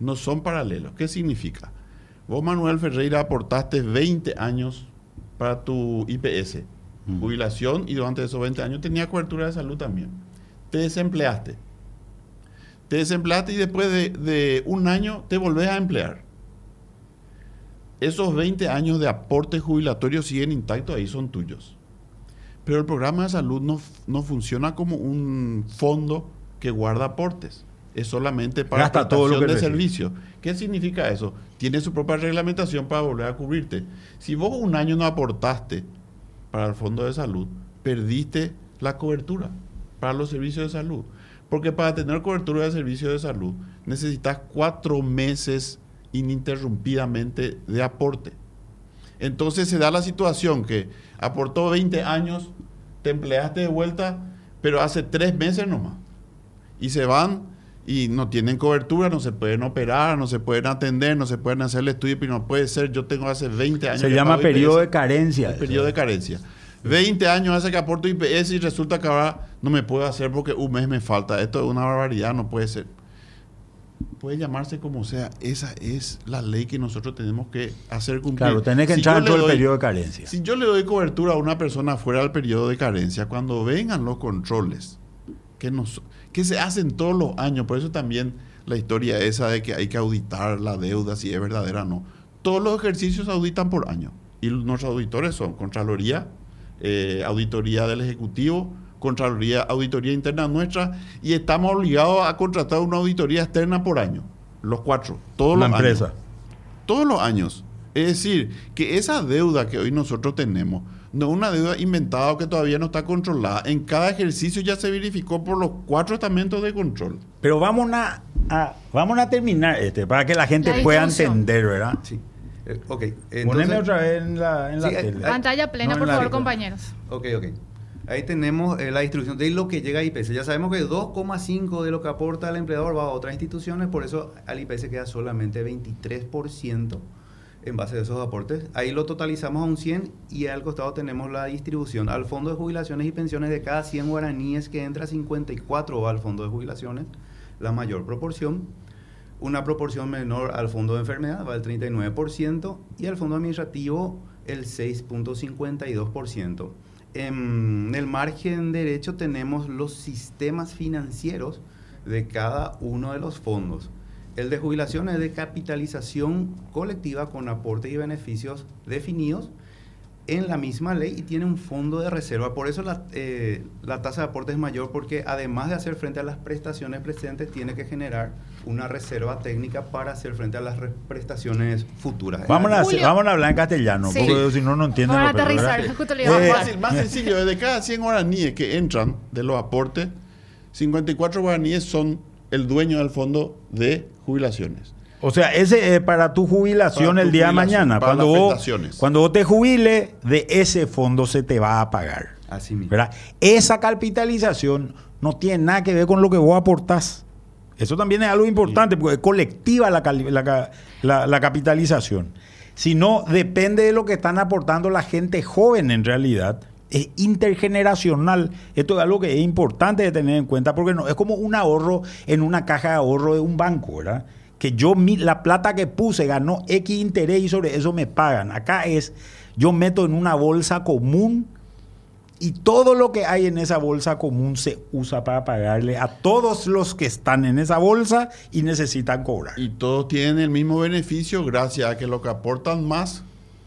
No son paralelos. ¿Qué significa? Vos, Manuel Ferreira, aportaste 20 años para tu IPS, mm. jubilación, y durante esos 20 años tenía cobertura de salud también. Te desempleaste. Te desempleaste y después de, un año te volvés a emplear. Esos 20 años de aporte jubilatorio siguen intactos, ahí son tuyos. Pero el programa de salud no, no funciona como un fondo que guarda aportes es solamente para Gasta todo de servicio. ¿Qué significa eso? Tiene su propia reglamentación para volver a cubrirte. Si vos un año no aportaste para el fondo de salud, perdiste la cobertura para los servicios de salud. Porque para tener cobertura de servicios de salud necesitas cuatro meses ininterrumpidamente de aporte. Entonces se da la situación que aportó 20 años, te empleaste de vuelta, pero hace tres meses nomás. Y se van y no tienen cobertura, no se pueden operar, no se pueden atender, no se pueden hacer el estudio, pero no puede ser, yo tengo hace 20 años. Se llama periodo de carencia. periodo de carencia. 20 años hace que aporto IPS y resulta que ahora no me puedo hacer porque un mes me falta. Esto es una barbaridad, no puede ser. Puede llamarse como sea, esa es la ley que nosotros tenemos que hacer cumplir. Claro, tenés que entrar en todo el periodo de carencia. Si yo le doy cobertura a una persona fuera del periodo de carencia, cuando vengan los controles, que nos, que se hacen todos los años. Por eso también la historia esa de que hay que auditar la deuda, si es verdadera o no. Todos los ejercicios se auditan por año. Y nuestros auditores son Contraloría, eh, Auditoría del Ejecutivo, Contraloría, Auditoría Interna nuestra, y estamos obligados a contratar una auditoría externa por año. Los cuatro. Todos la los empresa. Años. Todos los años. Es decir, que esa deuda que hoy nosotros tenemos, no es una deuda inventada que todavía no está controlada. En cada ejercicio ya se verificó por los cuatro estamentos de control. Pero vamos a, vamos a terminar este para que la gente pueda entender, ¿verdad? Sí. Eh, ok. Poneme otra vez en la, en Pantalla plena, por favor, compañeros. Ok, ok. Ahí tenemos eh, la distribución de lo que llega a IPS. Ya sabemos que 2,5 de lo que aporta el empleador va a otras instituciones, por eso al IPS queda solamente 23% en base a esos aportes. Ahí lo totalizamos a un 100 y al costado tenemos la distribución al fondo de jubilaciones y pensiones de cada 100 guaraníes que entra 54 va al fondo de jubilaciones, la mayor proporción. Una proporción menor al fondo de enfermedad va el 39% y al fondo administrativo el 6.52%. En el margen derecho tenemos los sistemas financieros de cada uno de los fondos. El de jubilación es de capitalización colectiva con aporte y beneficios definidos en la misma ley y tiene un fondo de reserva. Por eso la, eh, la, tasa de aporte es mayor porque además de hacer frente a las prestaciones presentes, tiene que generar una reserva técnica para hacer frente a las re- prestaciones futuras. Vamos a, Julio. vamos a hablar en castellano, Sí. porque si no, no entienden. Vamos a lo aterrizar, justo Más Eh, fácil, más sencillo, de cada 100 guaraníes que entran de los aportes, 54 guaraníes son el dueño del fondo de jubilaciones. O sea, ese es para tu jubilación Para tu el día de mañana. para Cuando las vos, cuando vos te jubiles, de ese fondo se te va a pagar. Así mismo. ¿verdad? Esa capitalización no tiene nada que ver con lo que vos aportás. Eso también es algo importante, porque es colectiva la, la- la capitalización. Si no, depende de lo que están aportando la gente joven en realidad. Es intergeneracional. Esto es algo que es importante de tener en cuenta, porque no es como un ahorro en una caja de ahorro de un banco, ¿verdad? Que yo, la plata que puse ganó X interés y sobre eso me pagan. Acá es, yo meto en una bolsa común y todo lo que hay en esa bolsa común se usa para pagarle a todos los que están en esa bolsa y necesitan cobrar. Y todos tienen el mismo beneficio gracias a que los que aportan más,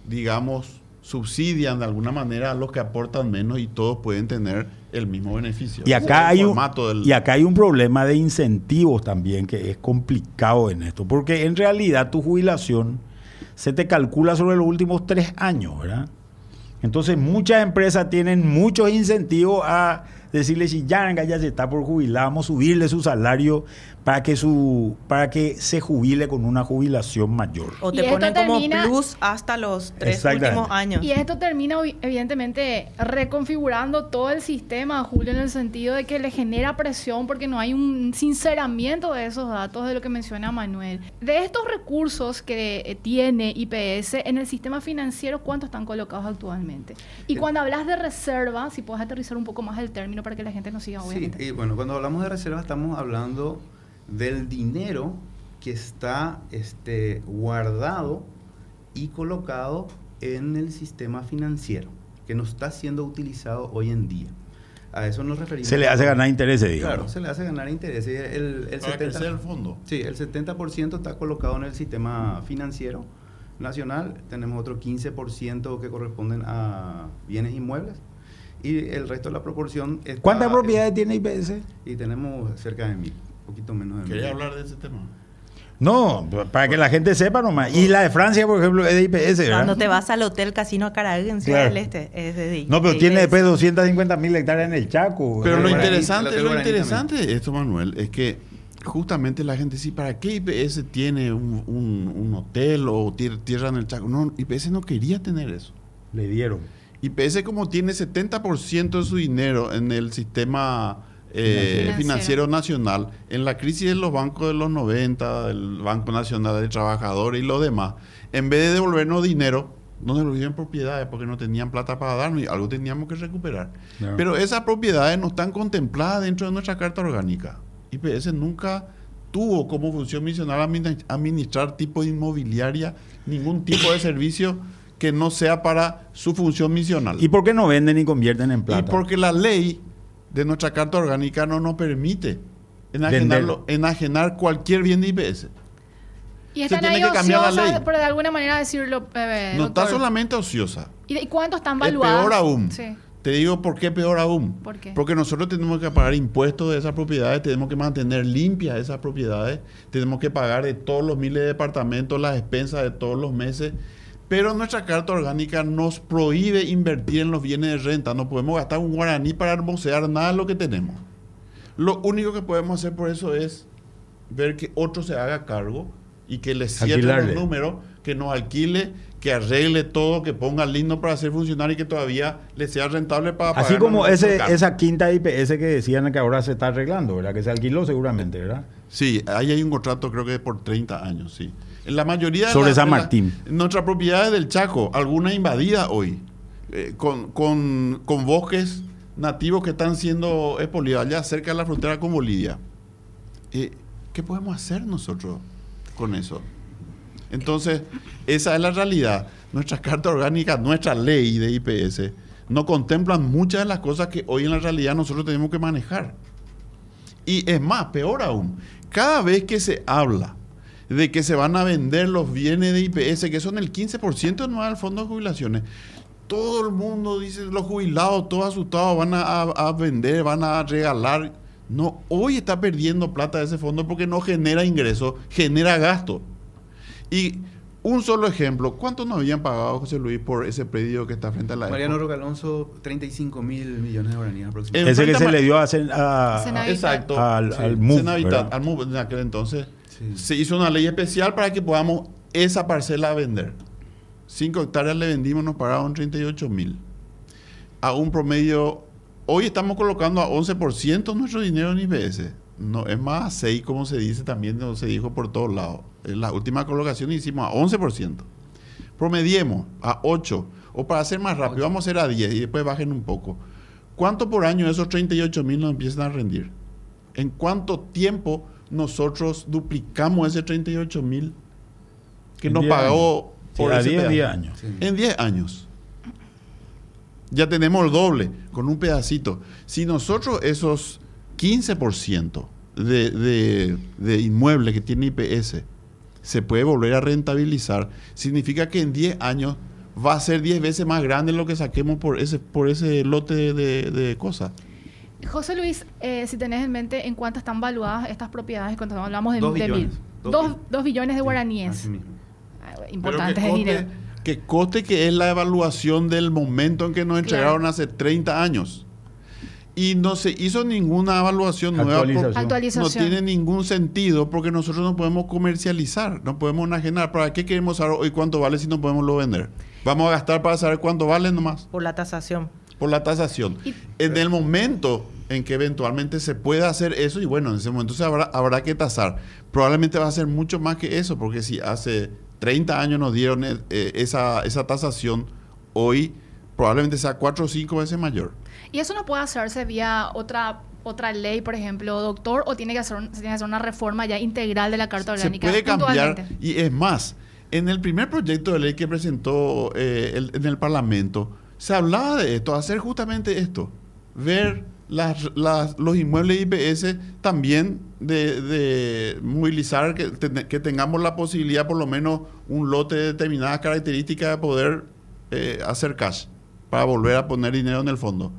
digamos, subsidian de alguna manera a los que aportan menos y todos pueden tener el mismo beneficio. Y acá, hay un, del- y acá hay un problema de incentivos también que es complicado en esto, porque en realidad tu jubilación se te calcula sobre los últimos tres años, ¿verdad? Entonces muchas empresas tienen muchos incentivos a decirle si Yanga ya se está por jubilar, vamos a subirle su salario para que su para que se jubile con una jubilación mayor. O Y te esto ponen como termina- plus hasta los tres últimos años. Y esto termina evidentemente reconfigurando todo el sistema, Julio, en el sentido de que le genera presión porque no hay un sinceramiento de esos datos de lo que menciona Manuel. De estos recursos que eh, tiene IPS en el sistema financiero, ¿cuántos están colocados actualmente? Y cuando hablas de reserva, si puedes aterrizar un poco más el término para que la gente nos siga, Sí, obviamente. y bueno, cuando hablamos de reserva estamos hablando del dinero que está este, guardado y colocado en el sistema financiero, que no está siendo utilizado hoy en día. A eso nos referimos. Se le hace ganar intereses, digamos. Claro, se le hace ganar interés. Y El, el Para 70 crecer el fondo. Sí, el 70% está colocado en el sistema financiero nacional. Tenemos otro 15% que corresponden a bienes inmuebles. Y el resto de la proporción está ¿Cuántas propiedades tiene IPS? Y tenemos cerca de mil, un poquito menos de mil. Quería hablar de ese tema. No, para que la gente sepa nomás. Y la de Francia, por ejemplo, es de IPS, ¿verdad? Cuando te vas al hotel Casino Caragüe en Ciudad Claro. del Este, es de No, pero de tiene IPS. después 250 mil hectáreas en el Chaco. Pero lo interesante, lo interesante de esto, Manuel, es que justamente la gente dice, ¿para qué IPS tiene un, un- un hotel o tier- tierra en el Chaco? No, IPS no quería tener eso. Le dieron. IPS como tiene 70% de su dinero en el sistema eh, Financiero. financiero nacional, en la crisis de los bancos de los 90, el Banco Nacional de Trabajadores y los demás, en vez de devolvernos dinero, nos devolvieron propiedades porque no tenían plata para darnos y algo teníamos que recuperar. Pero esas propiedades no están contempladas dentro de nuestra carta orgánica. IPS nunca tuvo como función misional admini- administrar tipo de inmobiliaria ningún tipo de servicio que no sea para su función misional. ¿Y por qué no venden y convierten en Y plata? porque la ley de nuestra carta orgánica no nos permite enajenar cualquier bien de IPS. Y están tiene ahí que cambiar la ociosas, ley. pero de alguna manera decirlo, eh, No está solamente ociosa. ¿Y, de- y cuántos están Es valuados? peor aún. Sí. Te digo por qué peor aún. ¿Por qué? Porque nosotros tenemos que pagar impuestos de esas propiedades, tenemos que mantener limpias esas propiedades, tenemos que pagar de todos los miles de departamentos las expensas de todos los meses. Pero nuestra carta orgánica nos prohíbe invertir en los bienes de renta. No podemos gastar un guaraní para hermosear nada de lo que tenemos. Lo único que podemos hacer por eso es ver que otro se haga cargo y que le cierre los números, que nos alquile, que arregle todo, que ponga lindo para hacer funcionar y que todavía le sea rentable para Así pagarnos como ese, esa quinta IPS que decían que ahora se está arreglando, ¿verdad? Que se alquiló seguramente, ¿verdad? Sí, ahí hay un contrato creo que por 30 años, sí. La mayoría de Sobre las- San de la- Martín. nuestras propiedades del Chaco, alguna invadida hoy, eh, con, con, con bosques nativos que están siendo expoliados allá cerca de la frontera con Bolivia. Eh, ¿Qué podemos hacer nosotros con eso? Entonces, esa es la realidad. Nuestra carta orgánica, nuestra ley de IPS, no contemplan muchas de las cosas que hoy en la realidad nosotros tenemos que manejar. Y es más, peor aún, cada vez que se habla de que se van a vender los bienes de IPS, que son el 15% no del fondo de jubilaciones, todo el mundo dice, los jubilados, todos asustados, van a, a- a vender, van a regalar. No, hoy está perdiendo plata ese fondo porque no genera ingreso, genera gasto. Y un solo ejemplo, ¿cuánto nos habían pagado, José Luis, por ese predio que está frente a la Mariano? Roque Alonso, 35 mil millones de guaraníes En aproximadamente. Ese que se a- le dio a, a- Senador. Exacto. al, Sí. al al MUF en aquel entonces. Sí. Se hizo una ley especial para que podamos esa parcela vender. 5 hectáreas le vendimos, nos pagaron 38 mil. A un promedio, hoy estamos colocando a 11% nuestro dinero en IPS. No, es más a 6, como se dice también, no se dijo por todos lados. En la última colocación hicimos a 11%. Promediemos a 8. O para hacer más rápido, vamos a hacer a 10 y después bajen un poco. ¿Cuánto por año esos 38 mil nos empiezan a rendir? ¿En cuánto tiempo nosotros duplicamos ese 38 mil que En nos 10 pagó Sí, por a ese 10, pedazo? 10 años. Sí. En 10 años. Ya tenemos el doble con un pedacito. Si nosotros esos 15% de, de, de inmuebles que tiene IPS se puede volver a rentabilizar, significa que en 10 años va a ser 10 veces más grande lo que saquemos por ese, por ese lote de, de cosas. José Luis, eh, si tenés en mente en cuánto están valuadas estas propiedades, cuando hablamos de, Dos de billones. mil. Dos Dos, billones. dos billones de Sí, guaraníes. mismo. Ah, coste, dinero. que coste que es la evaluación del momento en que nos entregaron hace 30 años. Y no se hizo ninguna evaluación nueva. por- Actualización. No tiene ningún sentido porque nosotros no podemos comercializar, no podemos enajenar. ¿Para qué queremos saber hoy cuánto vale si no podemos lo vender? Vamos a gastar para saber cuánto vale nomás por la tasación. Por la tasación. Y- en el momento en que eventualmente se pueda hacer eso, y bueno, en ese momento se habrá, habrá que tasar. Probablemente va a ser mucho más que eso, porque si hace 30 años nos dieron eh, eh, esa, esa tasación, hoy probablemente sea 4 o 5 veces mayor. ¿Y eso no puede hacerse vía otra otra ley, por ejemplo, doctor, o tiene que hacer, un- se tiene que hacer una reforma ya integral de la Carta se Orgánica? puede cambiar y es más en el primer proyecto de ley que presentó eh, el- en el Parlamento se hablaba de esto hacer justamente esto ver las, las- los inmuebles IPS también de, de movilizar que, que tengamos la posibilidad por lo menos un lote de determinadas características de poder eh, hacer cash para volver a poner dinero en el fondo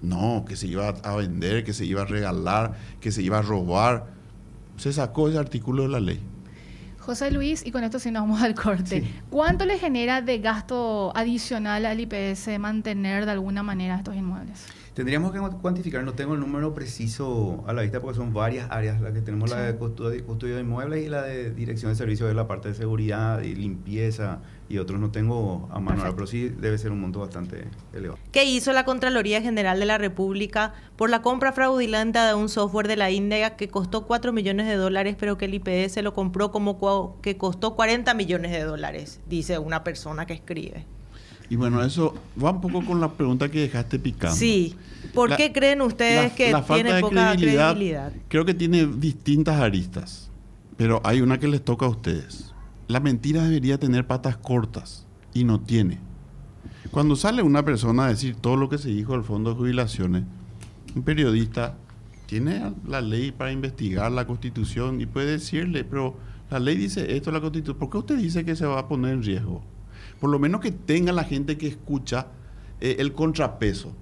no, que se iba a vender, que se iba a regalar, que se iba a robar. Se sacó ese artículo de la ley. José Luis, y con esto sí nos vamos al corte. ¿Cuánto le genera de gasto adicional al IPS mantener de alguna manera estos inmuebles? Tendríamos que cuantificar, no tengo el número preciso a la vista porque son varias áreas, la que tenemos la de custodia, custodia de inmuebles y la de dirección de servicios de la parte de seguridad y limpieza y otros no tengo a mano, pero sí debe ser un monto bastante elevado. ¿Qué hizo la Contraloría General de la República por la compra fraudulenta de un software de la India que costó 4 millones de dólares, pero que el IPS lo compró como que costó 40 millones de dólares? Dice una persona que escribe. Y bueno, eso va un poco con la pregunta que dejaste picando. Sí. ¿Por La- qué creen ustedes La- que la falta tiene de poca credibilidad? Creo que tiene distintas aristas, pero hay una que les toca a ustedes. La mentira debería tener patas cortas y no tiene. Cuando sale una persona a decir todo lo que se dijo del fondo de jubilaciones, un periodista tiene la ley para investigar la constitución y puede decirle, pero la ley dice esto, la constitución, ¿por qué usted dice que se va a poner en riesgo? Por lo menos que tenga la gente que escucha eh, el contrapeso,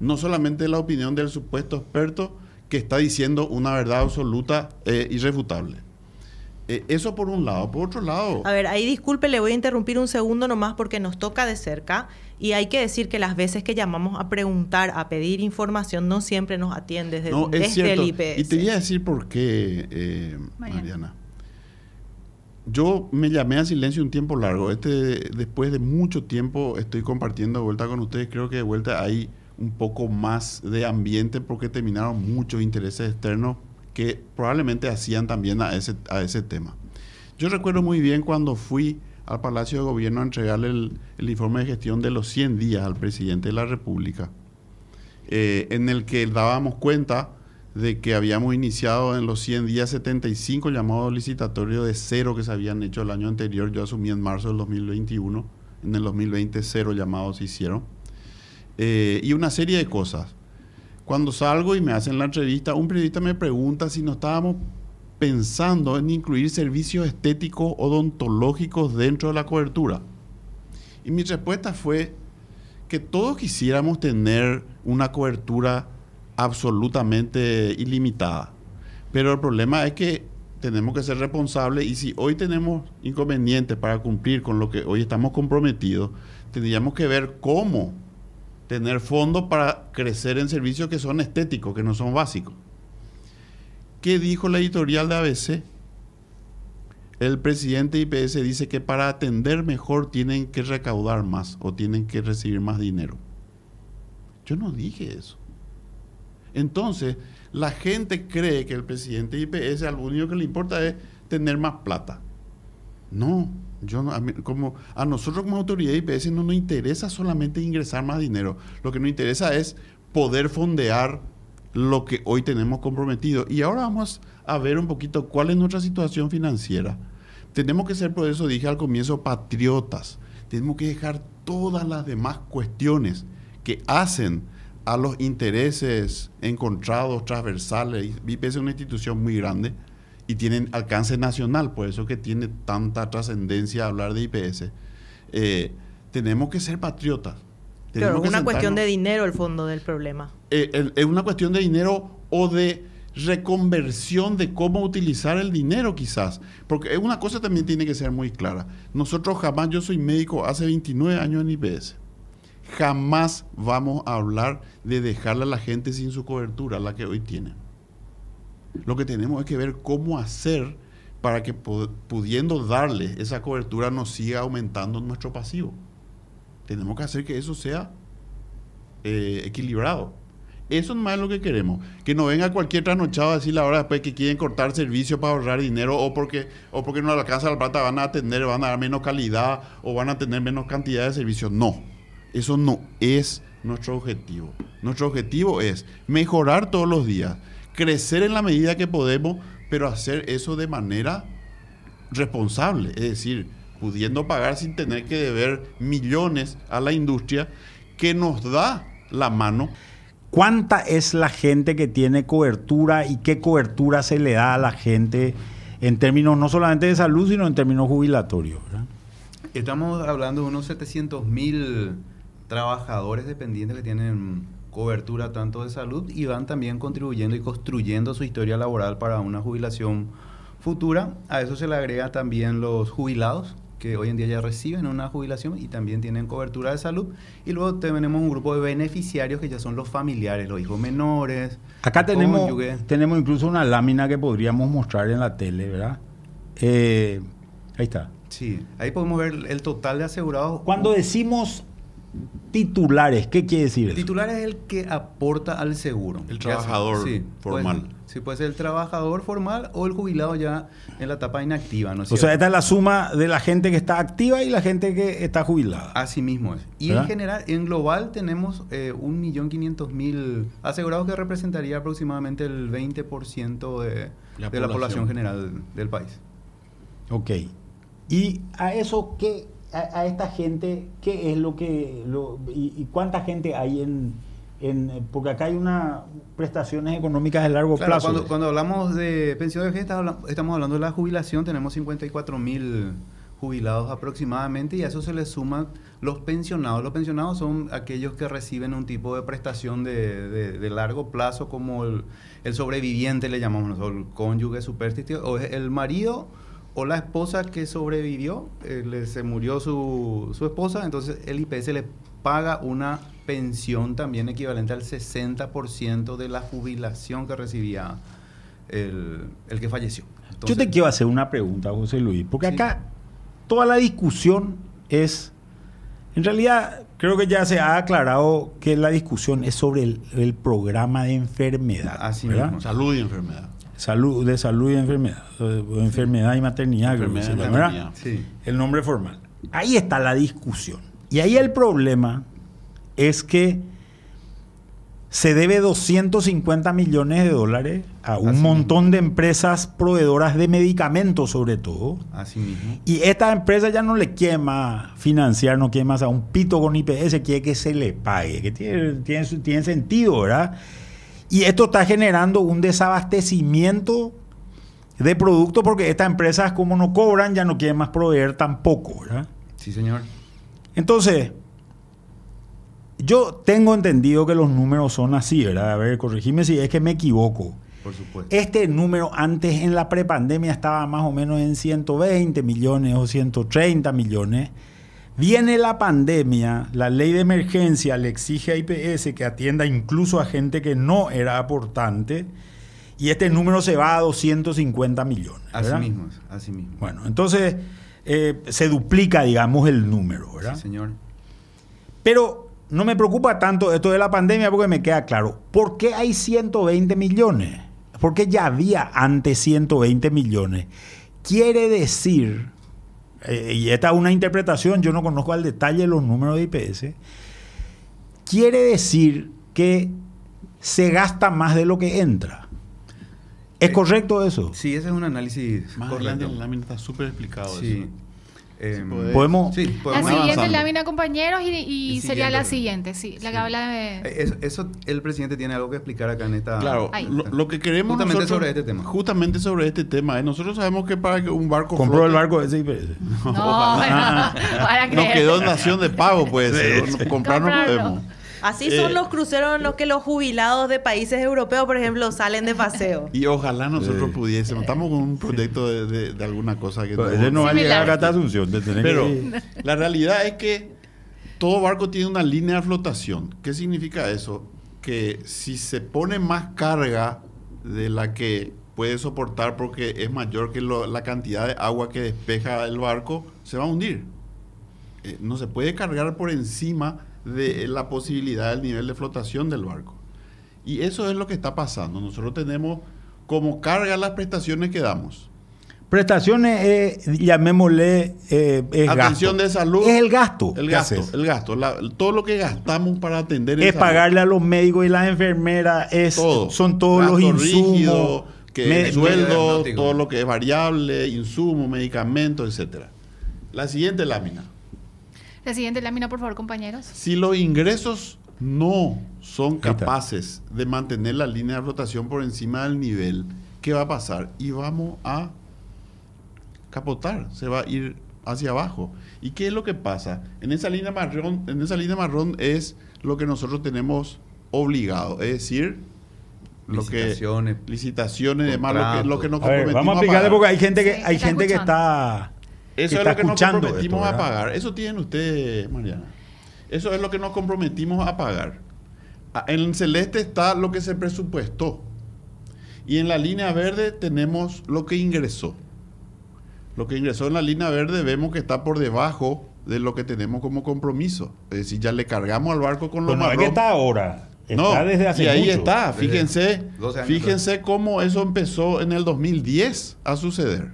no solamente la opinión del supuesto experto que está diciendo una verdad absoluta e irrefutable. Eh, eso por un lado. Por otro lado, A ver, ahí disculpe, le voy a interrumpir un segundo nomás porque nos toca de cerca y hay que decir que las veces que llamamos a preguntar, a pedir información, no siempre nos atiende desde, no, desde es cierto. el IPS. Y te voy a decir por qué, eh, Mariana. Mariana. Yo me llamé a silencio un tiempo largo. Este, después de mucho tiempo estoy compartiendo de vuelta con ustedes. Creo que de vuelta hay un poco más de ambiente porque terminaron muchos intereses externos que probablemente hacían también a ese, a ese tema. Yo recuerdo muy bien cuando fui al Palacio de Gobierno a entregarle el, informe de gestión de los 100 días al presidente de la República, eh, en el que dábamos cuenta de que habíamos iniciado en los 100 días 75 llamados licitatorios de cero que se habían hecho el año anterior. Yo asumí en marzo del 2021, en el 2020 cero llamados se hicieron. Eh, y una serie de cosas. Cuando salgo y me hacen la entrevista, un periodista me pregunta si no estábamos pensando en incluir servicios estéticos odontológicos dentro de la cobertura. Y mi respuesta fue que todos quisiéramos tener una cobertura absolutamente ilimitada. Pero el problema es que tenemos que ser responsables y si hoy tenemos inconvenientes para cumplir con lo que hoy estamos comprometidos, tendríamos que ver cómo tener fondos para crecer en servicios que son estéticos, que no son básicos. ¿Qué dijo la editorial de ABC? El presidente IPS dice que para atender mejor tienen que recaudar más o tienen que recibir más dinero. Yo no dije eso. Entonces, la gente cree que el presidente IPS lo único que le importa es tener más plata. No, yo no, a, como, a nosotros como autoridad IPS no nos interesa solamente ingresar más dinero. Lo que nos interesa es poder fondear lo que hoy tenemos comprometido. Y ahora vamos a ver un poquito cuál es nuestra situación financiera. Tenemos que ser, por eso dije al comienzo, patriotas. Tenemos que dejar todas las demás cuestiones que hacen a los intereses encontrados, transversales. IPS es una institución muy grande y tiene alcance nacional, por eso que tiene tanta trascendencia hablar de IPS. Eh, tenemos que ser patriotas. Pero es una cuestión de dinero el fondo del problema. Eh, es una cuestión de dinero o de reconversión de cómo utilizar el dinero quizás. Porque una cosa también tiene que ser muy clara. Nosotros jamás, yo soy médico hace 29 años en IPS, jamás vamos a hablar de dejarle a la gente sin su cobertura, la que hoy tiene. Lo que tenemos es que ver cómo hacer para que pudiendo darle esa cobertura nos siga aumentando nuestro pasivo. Tenemos que hacer que eso sea eh, equilibrado. Eso no es lo que queremos. Que no venga cualquier trasnochado a decir ahora después que quieren cortar servicios para ahorrar dinero o porque, o porque no alcanza la plata van a atender, van a dar menos calidad o van a tener menos cantidad de servicios. No, eso no es nuestro objetivo. Nuestro objetivo es mejorar todos los días, crecer en la medida que podemos, pero hacer eso de manera responsable. Es decir, pudiendo pagar sin tener que deber millones a la industria que nos da la mano ¿Cuánta es la gente que tiene cobertura y qué cobertura se le da a la gente en términos no solamente de salud, sino en términos jubilatorios? Estamos hablando de unos 700 mil trabajadores dependientes que tienen cobertura tanto de salud y van también contribuyendo y construyendo su historia laboral para una jubilación futura. A eso se le agrega también los jubilados, que hoy en día ya reciben una jubilación y también tienen cobertura de salud. Y luego tenemos un grupo de beneficiarios que ya son los familiares, los hijos menores. Acá tenemos, tenemos incluso una lámina que podríamos mostrar en la tele, ¿verdad? Eh, ahí está. Sí, ahí podemos ver el total de asegurados. Cuando decimos titulares, ¿qué quiere decir eso? Titular es el que aporta al seguro. El trabajador formal. sí, puede ser el trabajador formal o el jubilado ya en la etapa inactiva. ¿no o sea, esta es la suma de la gente que está activa y la gente que está jubilada. Así mismo es. Y en general, en global tenemos eh, 1.500.000 asegurados que representaría aproximadamente el 20% de, la, de la población general del país. Ok. ¿Y a eso qué a, esta gente, ¿qué es lo que... y, cuánta gente hay en, en... Porque acá hay unas prestaciones económicas de largo plazo. Cuando, cuando, hablamos de pensión de vejez, estamos hablando de la jubilación, tenemos 54 mil jubilados aproximadamente y a eso se le suman los pensionados. Los pensionados son aquellos que reciben un tipo de prestación de, de, largo plazo como el, el, sobreviviente, le llamamos nosotros, el cónyuge supersticioso, o el marido o la esposa que sobrevivió, eh, le, se murió su, su, esposa, entonces el IPS le paga una pensión también equivalente al 60% de la jubilación que recibía el, el que falleció. Yo te quiero hacer una pregunta, José Luis, porque acá toda la discusión es, en realidad creo que ya se ha aclarado que la discusión es sobre el, el programa de enfermedad. Así mismo. Salud y enfermedad salud, de salud y enfermedad, enfermedad y maternidad, El nombre formal. Ahí está la discusión. Y ahí el problema es que se debe 250 millones de dólares a un montón de empresas proveedoras de medicamentos, sobre todo. Así mismo. Y esta empresa ya no le quiere más financiar, no quiere más a un pito con IPS, quiere que se le pague, que tiene, tiene, tiene sentido, ¿verdad? Y esto está generando un desabastecimiento de productos porque estas empresas como no cobran ya no quieren más proveer tampoco, ¿verdad? Sí, señor. Entonces, yo tengo entendido que los números son así, ¿verdad? A ver, corregime si es que me equivoco. Por supuesto. Este número antes en la prepandemia estaba más o menos en 120 millones o 130 millones. Viene la pandemia, la ley de emergencia le exige a IPS que atienda incluso a gente que no era aportante y este número se va a 250 millones. Así mismo, así mismo. Bueno, entonces eh, se duplica, digamos, el número, ¿verdad? Sí, señor. Pero no me preocupa tanto esto de la pandemia porque me queda claro. ¿Por qué hay 120 millones? Porque ya había antes 120 millones. Quiere decir, eh, y esta es una interpretación, yo no conozco al detalle los números de IPS, quiere decir que se gasta más de lo que entra. ¿Es Sí. correcto eso? Sí, ese es un análisis Más correcto. adelante en la lámina está súper explicado Sí. eso. Em, Podemos... sí, La siguiente lámina, compañeros, y, y Y sería la siguiente. sí, la que habla de... Eh, Eso, eso el presidente tiene algo que explicar acá en esta. Claro, Ahí. lo, lo que queremos Justamente nosotros- sobre este tema. Justamente sobre este tema. ¿eh? Nosotros sabemos que para que un barco Compró flote- el barco ese IPS. No, para Nos quedó en nación de pago, pues. Sí, Comprar no Comprarlo. podemos. Así Eh, son los cruceros en los que los jubilados de países europeos, por ejemplo, salen de paseo. Y ojalá nosotros Sí. pudiésemos. Estamos con un proyecto de, de- de alguna cosa que Pero ese no va a llegar a Asunción. te tenés Pero que- la realidad es que todo barco tiene una línea de flotación. ¿Qué significa eso? Que si se pone más carga de la que puede soportar porque es mayor que lo- la cantidad de agua que despeja el barco, se va a hundir. Eh, no se puede cargar por encima de la posibilidad del nivel de flotación del barco. Y eso es lo que está pasando. Nosotros tenemos como carga las prestaciones que damos. Prestaciones, eh, llamémosle, eh, es Atención gasto. de salud. Es el gasto. El gasto, haces. el gasto, la- todo lo que gastamos para atender en Es salud. pagarle a los médicos y las enfermeras, es, todo. son todos los insumos. rígido, que me- sueldo, todo lo que es variable, insumos, medicamentos, etcétera. La siguiente lámina. La siguiente lámina, por favor, compañeros. Si los ingresos no son capaces de mantener la línea de flotación por encima del nivel, ¿qué va a pasar? Y vamos a capotar, se va a ir hacia abajo. ¿Y qué es lo que pasa? En esa línea marrón, en esa línea marrón es lo que nosotros tenemos obligado, es decir, lo que Licitaciones. licitaciones y demás, lo que, lo que nos A ver, comprometimos vamos a explicarle porque hay gente que, Sí, hay gente que está, Eso que es lo que nos comprometimos esto, a pagar. Eso tienen ustedes, Mariana. Eso es lo que nos comprometimos a pagar. En el celeste está lo que se presupuestó. Y en la línea verde tenemos lo que ingresó. Lo que ingresó en la línea verde vemos que está por debajo de lo que tenemos como compromiso. Es decir, ya le cargamos al barco con lo Pero no es que está ahora. Está No, desde hace y ahí mucho. está. Fíjense, 12 años fíjense cómo eso empezó en el 2010 a suceder.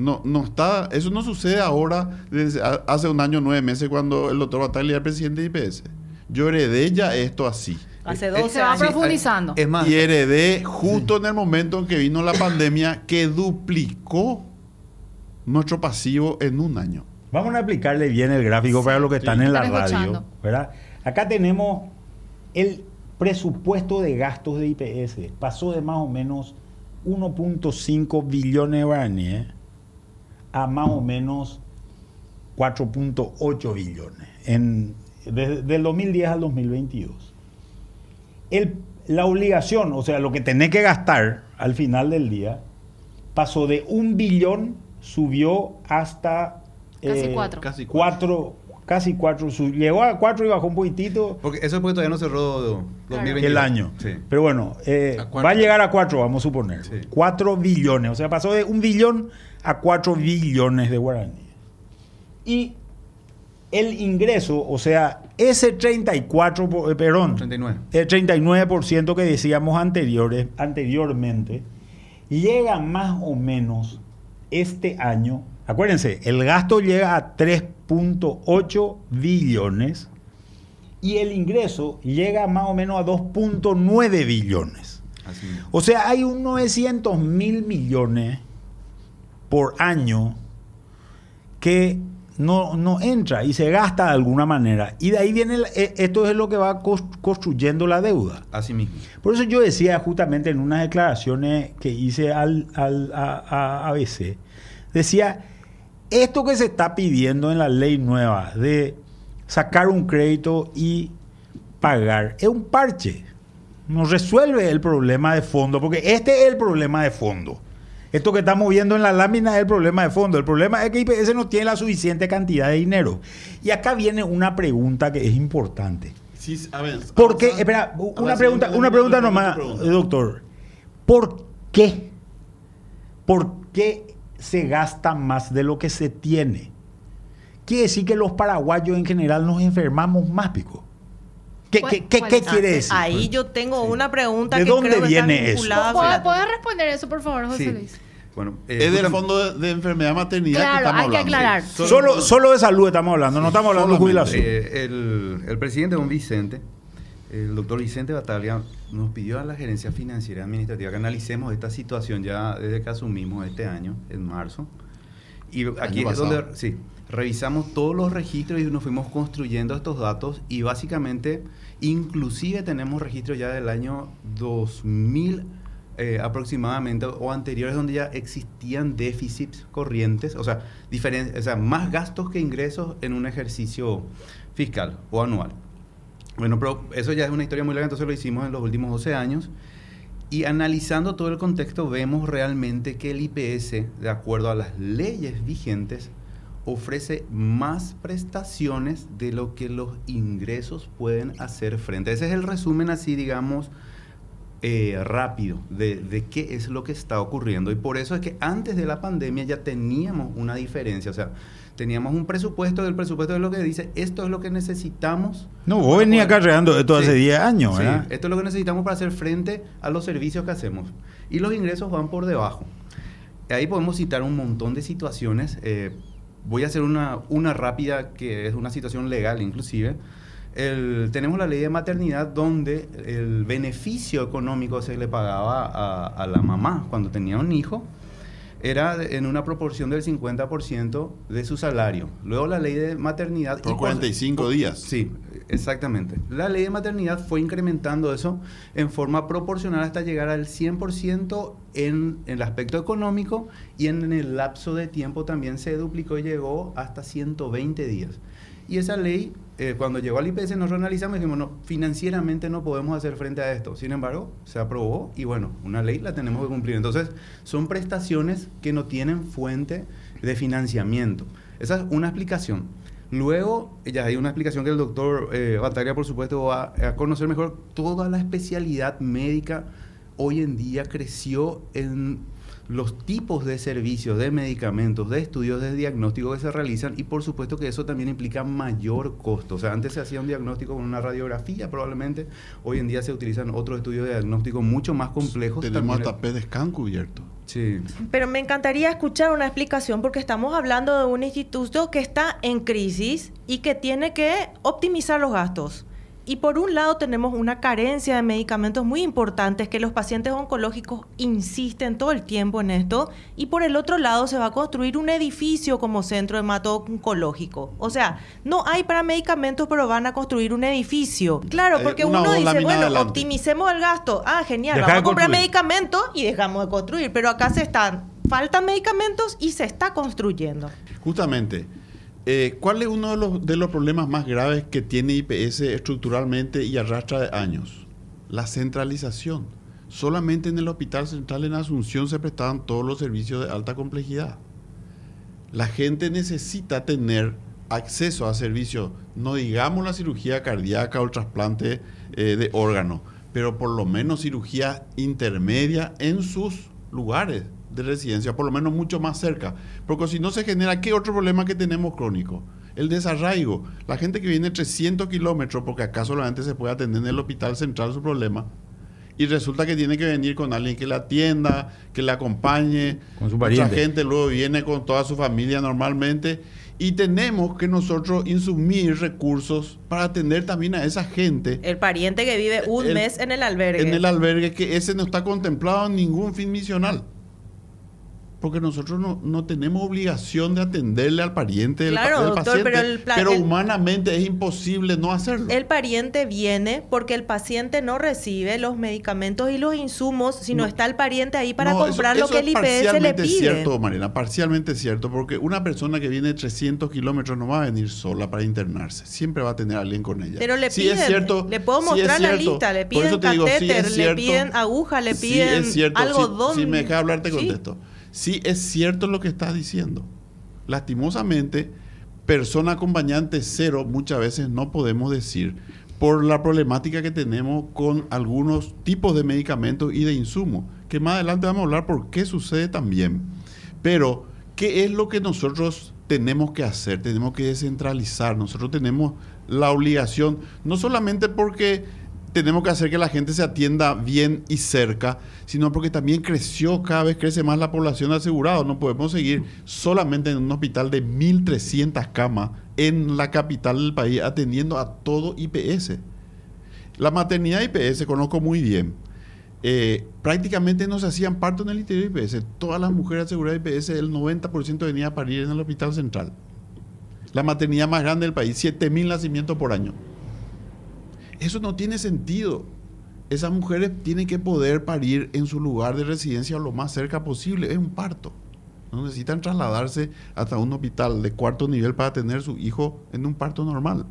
No, no está, eso no sucede ahora desde hace un año, nueve meses, cuando el doctor Bataglia era el presidente de IPS. Yo heredé ya esto así. Hace Eh, 12 se va años. profundizando. Es más, Y heredé justo en el momento en que vino la pandemia que duplicó nuestro pasivo en un año. Vamos a explicarle bien el gráfico para los que están en la radio. escuchando. ¿verdad? Acá tenemos el presupuesto de gastos de IPS. Pasó de más o menos 1.5 billones de guaraníes a más o menos 4.8 billones en, desde del 2010 al 2022. El- la obligación, o sea, lo que tenés que gastar al final del día, pasó de un billón, subió hasta Casi eh, cuatro. Casi cuatro, casi cuatro, su- llegó a cuatro y bajó un poquitito porque eso es porque todavía no cerró 2022. el año. Sí. Pero bueno, eh, va a llegar a cuatro, vamos a suponer. Sí. Cuatro billones, o sea, pasó de un billón a cuatro billones de guaraníes. Y el ingreso, o sea, ese 34, po- eh, perdón, 39. el 39% que decíamos anteriores, anteriormente, llega más o menos este año. Acuérdense, el gasto llega a 3.8 billones y el ingreso llega más o menos a 2.9 billones. O sea, hay unos 900 mil millones por año que no, no entra y se gasta de alguna manera. Y de ahí viene, el- eh, esto es lo que va construyendo la deuda. Así mismo. Por eso yo decía justamente en unas declaraciones que hice al, al- a, a ABC, decía, esto que se está pidiendo en la ley nueva de sacar un crédito y pagar es un parche. No resuelve el problema de fondo, porque este es el problema de fondo. Esto que estamos viendo en la lámina es el problema de fondo. El problema es que IPS no tiene la suficiente cantidad de dinero. Y acá viene una pregunta que es importante. Sí, a Espera, una pregunta, sí, una pregunta nomás, doctor. ¿Por qué? ¿Por qué se gasta más de lo que se tiene? Quiere decir que los paraguayos en general nos enfermamos más, pico. ¿Qué, ¿Cuál- qué- quiere decir? Ahí yo tengo una pregunta ¿De que dónde creo que viene está eso? vinculada ¿Puedo- ¿Puedes responder eso, por favor, José Sí. Luis? Bueno, eh, Es del fondo de, de enfermedad maternidad que estamos hay que hablando. aclarar. Sí. Solo, solo de salud estamos hablando, no estamos hablando de jubilación. Eh, el, el presidente don Vicente, el doctor Vicente Bataglia, nos pidió a la gerencia financiera y administrativa que analicemos esta situación ya desde que asumimos este año, en marzo. Y aquí es pasado. donde sí, revisamos todos los registros y nos fuimos construyendo estos datos y básicamente, inclusive tenemos registros ya del año 2000 eh, aproximadamente o anteriores donde ya existían déficits corrientes, o sea, diferen- o sea, más gastos que ingresos en un ejercicio fiscal o anual. Bueno, pero eso ya es una historia muy larga, entonces lo hicimos en los últimos 12 años. Y analizando todo el contexto, vemos realmente que el IPS, de acuerdo a las leyes vigentes, ofrece más prestaciones de lo que los ingresos pueden hacer frente. Ese es el resumen así, digamos, eh, rápido de, de qué es lo que está ocurriendo. Y por eso es que antes de la pandemia ya teníamos una diferencia. O sea, teníamos un presupuesto, el presupuesto es lo que dice, esto es lo que necesitamos. No, vos Bueno, acarreando esto hace sí, 10 años, sí, ¿verdad? esto es lo que necesitamos para hacer frente a los servicios que hacemos. Y los ingresos van por debajo. Ahí podemos citar un montón de situaciones. eh, voy a hacer una, una rápida que es una situación legal inclusive. El- tenemos la ley de maternidad donde el beneficio económico se le pagaba a, a la mamá cuando tenía un hijo era en una proporción del 50% de su salario. Luego la ley de maternidad... Por y 45 días. Sí, exactamente. La ley de maternidad fue incrementando eso en forma proporcional hasta llegar al 100% en, en el aspecto económico y en el lapso de tiempo también se duplicó y llegó hasta 120 días. Y esa ley, eh, cuando llegó al IPS, nos reanalizamos y dijimos, no, financieramente no podemos hacer frente a esto. Sin embargo, se aprobó y bueno, una ley la tenemos que cumplir. Entonces, son prestaciones que no tienen fuente de financiamiento. Esa es una explicación. Luego, ya hay una explicación que el doctor eh, Bataglia, por supuesto, va a conocer mejor. Toda la especialidad médica hoy en día creció en los tipos de servicios, de medicamentos, de estudios de diagnóstico que se realizan y por supuesto que eso también implica mayor costo. O sea, antes se hacía un diagnóstico con una radiografía probablemente, hoy en día se utilizan otros estudios de diagnóstico mucho más complejos. Tenemos hasta PET scan cubierto. Sí. Pero me encantaría escuchar una explicación porque estamos hablando de un instituto que está en crisis y que tiene que optimizar los gastos. Y por un lado tenemos una carencia de medicamentos muy importantes que los pacientes oncológicos insisten todo el tiempo en esto. Y por el otro lado se va a construir un edificio como centro hemato-oncológico. O sea, no hay para medicamentos, pero van a construir un edificio. Claro, Eh, porque uno dice, bueno, adelante. optimicemos el gasto. Ah, genial, Deja vamos a comprar medicamentos y dejamos de construir. Pero acá se están, faltan medicamentos y se está construyendo. Justamente, eh, ¿cuál es uno de los, de los problemas más graves que tiene IPS estructuralmente y arrastra de años? La centralización. Solamente en el Hospital Central en Asunción se prestaban todos los servicios de alta complejidad. La gente necesita tener acceso a servicios, no digamos la cirugía cardíaca o el trasplante eh, de órgano, pero por lo menos cirugía intermedia en sus lugares de residencia, por lo menos mucho más cerca. Porque si no se genera, ¿qué otro problema que tenemos crónico? El desarraigo. La gente que viene 300 kilómetros, porque acá solamente se puede atender en el hospital central su problema, y resulta que tiene que venir con alguien que la atienda, que la acompañe. Con su Mucha pariente. gente luego viene con toda su familia normalmente. Y tenemos que nosotros insumir recursos para atender también a esa gente El pariente que vive un El- mes en el albergue. en el albergue, que ese no está contemplado en ningún fin misional. Porque nosotros no, no tenemos obligación de atenderle al pariente del, Claro, del doctor, paciente, pero el pero el- humanamente es imposible no hacerlo. El pariente viene porque el paciente no recibe los medicamentos y los insumos, sino No. está el pariente ahí para No, eso- comprar lo que es el IPS le parcialmente pide. cierto, Mariana, parcialmente cierto, porque una persona que viene de 300 kilómetros no va a venir sola para internarse, siempre va a tener a alguien con ella. Pero le Sí piden, es cierto, le puedo sí es mostrar la cierto. lista, le piden te digo, sí es catéter, le piden aguja, le Sí piden es cierto, algodón. Si, me dejas hablar, te Sí. contesto. Sí es cierto lo que estás diciendo. Lastimosamente, persona acompañante cero muchas veces no podemos decir por la problemática que tenemos con algunos tipos de medicamentos y de insumos, que más adelante vamos a hablar por qué sucede también. Pero, ¿qué es lo que nosotros tenemos que hacer? Tenemos que descentralizar. Nosotros tenemos la obligación, no solamente porque tenemos que hacer que la gente se atienda bien y cerca, sino porque también creció, cada vez crece más la población asegurada. No podemos seguir solamente en un hospital de 1.300 camas en la capital del país atendiendo a todo IPS. La maternidad IPS conozco muy bien. Eh, prácticamente no se hacían parto en el interior de IPS. Todas las mujeres aseguradas de IPS, el 90% venía a parir en el hospital central. La maternidad más grande del país, 7.000 nacimientos por año. Eso no tiene sentido. Esas mujeres tienen que poder parir en su lugar de residencia lo más cerca posible. Es un parto. No necesitan trasladarse hasta un hospital de cuarto nivel para tener su hijo en un parto normal.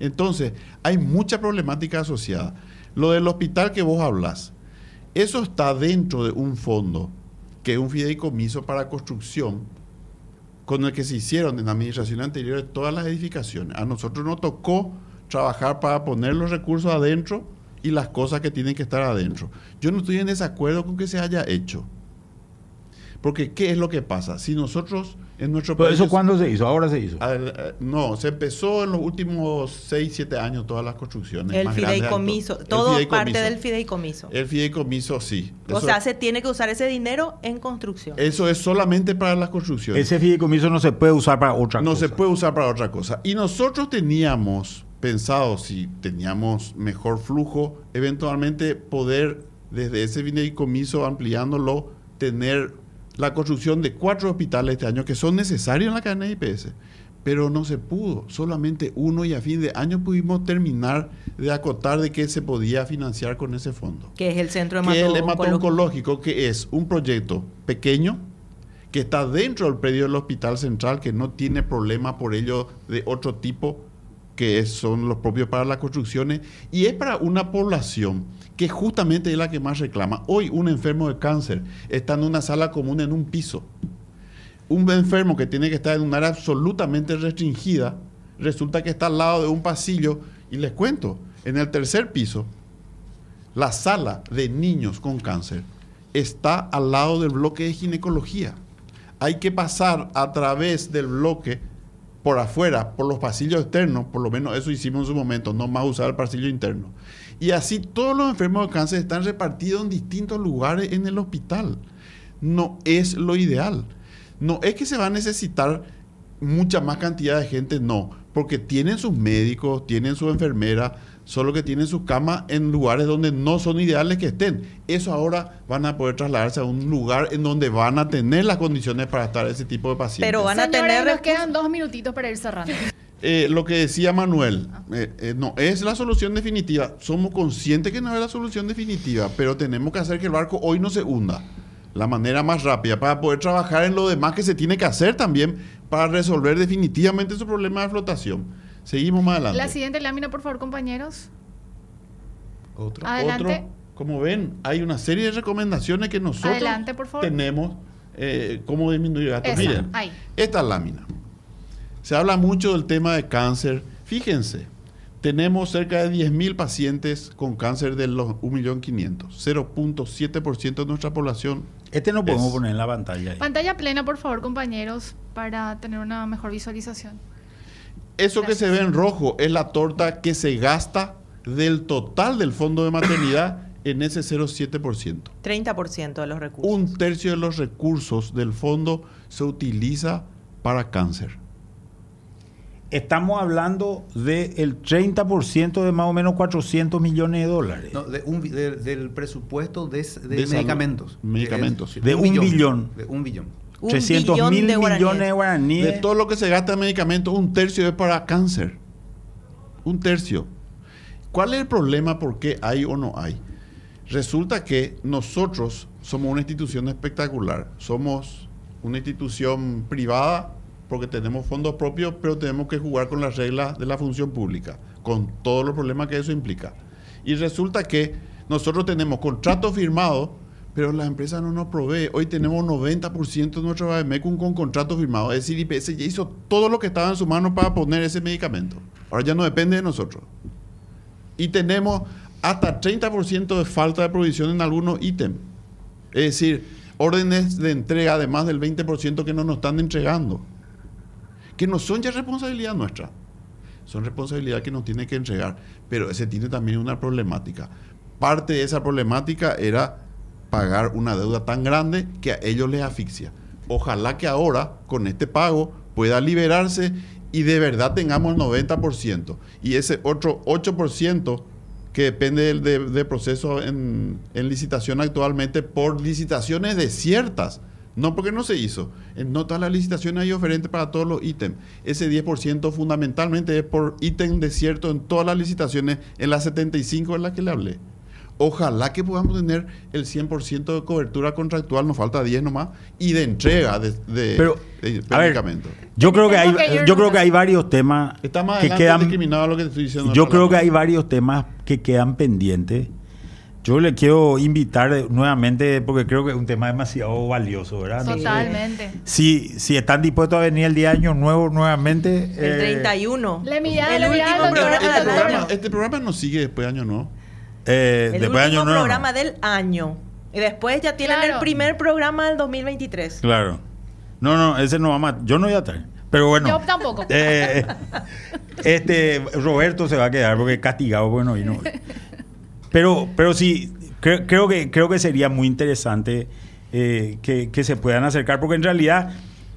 Entonces, hay mucha problemática asociada. Lo del hospital que vos hablas, eso está dentro de un fondo, que es un fideicomiso para construcción, con el que se hicieron en la administración anterior todas las edificaciones. A nosotros nos tocó trabajar para poner los recursos adentro y las cosas que tienen que estar adentro. Yo no estoy en desacuerdo con que se haya hecho. Porque, ¿qué es lo que pasa? Si nosotros en nuestro Pero país... eso cuándo se hizo, ahora se hizo. Al- eh, no, se empezó en los últimos 6, 7 años todas las construcciones. El más grandes de fideicomiso, el todo fideicomiso. parte del fideicomiso. El fideicomiso, sí. o Eso- sea, se tiene que usar ese dinero en construcción. eso es solamente para las construcciones. Ese fideicomiso no se puede usar para otra no cosa. se puede usar para otra cosa. Y nosotros teníamos pensado, si teníamos mejor flujo, eventualmente poder desde ese fideicomiso ampliándolo, tener la construcción de cuatro hospitales este año que son necesarios en la cadena de IPS. Pero no se pudo, solamente uno y a fin de año pudimos terminar de acotar de qué se podía financiar con ese fondo. Que es el centro que hemato-oncológico, que es un proyecto pequeño que está dentro del predio del Hospital Central, que no tiene problema por ello de otro tipo, que son los propios para las construcciones, y es para una población que justamente es la que más reclama. Hoy un enfermo de cáncer está en una sala común en un piso. Un enfermo que tiene que estar en un área absolutamente restringida, resulta que está al lado de un pasillo, y les cuento, en el tercer piso, la sala de niños con cáncer está al lado del bloque de ginecología. Hay que pasar a través del bloque por afuera, por los pasillos externos, por lo menos eso hicimos en su momento, no más usar el pasillo interno. Y así todos los enfermos de cáncer están repartidos en distintos lugares en el hospital. No es lo ideal. No es que se va a necesitar mucha más cantidad de gente, no, porque tienen sus médicos, tienen su enfermera, solo que tienen sus camas en lugares donde no son ideales que estén. Eso ahora van a poder trasladarse a un lugar en donde van a tener las condiciones para estar ese tipo de pacientes. Pero van a Señores, tener nos quedan dos minutitos para ir cerrando. Eh, lo que decía Manuel, eh, eh, no es la solución definitiva. Somos conscientes que no es la solución definitiva, pero tenemos que hacer que el barco hoy no se hunda. La manera más rápida para poder trabajar en lo demás que se tiene que hacer también para resolver definitivamente su problema de flotación. Seguimos más adelante. La siguiente lámina, por favor, compañeros. Otro. Adelante. Otro, como ven, hay una serie de recomendaciones que nosotros Adelante, por favor. tenemos eh, cómo disminuir gastos. Esa, Miren, ahí. esta lámina. Se habla mucho del tema de cáncer. Fíjense, tenemos cerca de 10.000 pacientes con cáncer de los 1.500.000. 0.7% de nuestra población. Este no podemos Es- poner en la pantalla. ahí. Pantalla plena, por favor, compañeros, para tener una mejor visualización. Eso que se ve en rojo es la torta que se gasta del total del fondo de maternidad en ese 0.7%. 30% de los recursos. Un tercio de los recursos del fondo se utiliza para cáncer. estamos hablando del 30% de más o menos 400 millones de dólares. No, de un de- del presupuesto de, de De medicamentos. Medicamentos. De, De un billón. De un billón. Un 300 billón mil de millones de guaraníes. De todo lo que se gasta en medicamentos, un tercio es para cáncer. Un tercio. ¿Cuál es el problema? ¿Por qué hay o no hay? Resulta que nosotros somos una institución espectacular. Somos una institución privada porque tenemos fondos propios, pero tenemos que jugar con las reglas de la función pública, con todos los problemas que eso implica. Y resulta que nosotros tenemos contratos firmados, pero la empresa no nos provee. Hoy tenemos 90% de nuestro AMECUM con contratos firmados. Es decir, IPS ya hizo todo lo que estaba en su mano para poner ese medicamento. Ahora ya no depende de nosotros. Y tenemos hasta 30% de falta de provisión en algunos ítems. Es decir, órdenes de entrega de más del 20% que no nos están entregando. Que no son ya responsabilidad nuestra. Son responsabilidad que nos tiene que entregar. Pero ese tiene también una problemática. Parte de esa problemática era pagar una deuda tan grande que a ellos les asfixia. Ojalá que ahora, con este pago, pueda liberarse y de verdad tengamos el 90%. Y ese otro 8% que depende del de, proceso en, licitación actualmente por licitaciones desiertas. No porque no se hizo. En todas las licitaciones hay oferentes para todos los ítems. Ese 10% fundamentalmente es por ítem desierto en todas las licitaciones, en las 75 en las que le hablé. Ojalá que podamos tener el 100% de cobertura contractual, nos falta 10 nomás, y de entrega de, de, Pero, de a ver, medicamentos. Yo creo que hay, yo creo que hay varios temas Está más que quedan. discriminado lo que te estoy diciendo. Yo creo que hay varios temas que quedan pendientes. Yo le quiero invitar nuevamente porque creo que es un tema demasiado valioso, ¿verdad? Entonces, Totalmente. Si, si están dispuestos a venir el día de año nuevo nuevamente. El eh, 31. Le mirá, el le mirá, último programa Este del programa, año. este programa no sigue después de año, ¿no? Eh, El después de último año nuevo. programa del año. Y después ya tienen Claro. el primer programa del 2023. Claro. No, no, ese no vamos a. Yo no voy a estar. Pero bueno. Yo tampoco. eh, este Roberto se va a quedar porque es castigado porque no vino. Pero, pero sí, cre- creo, que, creo que sería muy interesante eh, que, que se puedan acercar, porque en realidad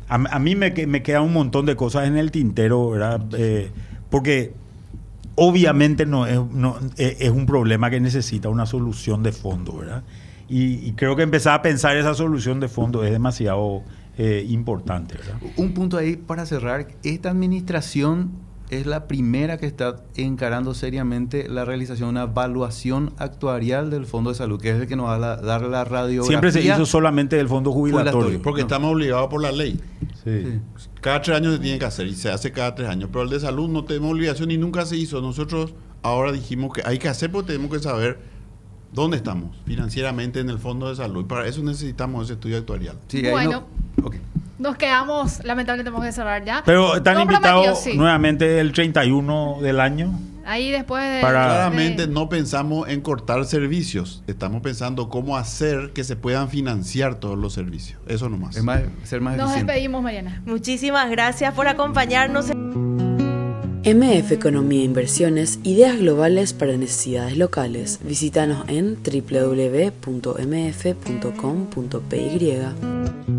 a, a mí me, me quedan un montón de cosas en el tintero, ¿verdad? Eh, porque obviamente no es, no, es, un problema que necesita una solución de fondo, ¿verdad? Y, y creo que empezar a pensar esa solución de fondo es demasiado eh, importante, ¿verdad? Un punto ahí para cerrar. Esta administración es la primera que está encarando seriamente la realización de una evaluación actuarial del Fondo de Salud, que es el que nos va a dar la radiografía. Siempre se hizo solamente del fondo jubilatorio. Jubilatorio. Porque No. estamos obligados por la ley. Sí. Cada tres años se tiene que hacer y se hace cada tres años. Pero el de salud no tenemos obligación y nunca se hizo. Nosotros ahora dijimos que hay que hacer porque tenemos que saber dónde estamos financieramente en el fondo de salud. Y para eso necesitamos ese estudio actuarial. Sí, Bueno. no-. Nos quedamos, lamentablemente tenemos que cerrar ya. Pero están invitados sí. nuevamente el 31 del año. Ahí después de... Para- Claramente de- no pensamos en cortar servicios. Estamos pensando cómo hacer que se puedan financiar todos los servicios. Eso nomás. Es más, ser más Nos eficiente. despedimos, Mariana. Muchísimas gracias por acompañarnos. MF Economía e Inversiones, ideas globales para necesidades locales. Visítanos en www.mf.com.py.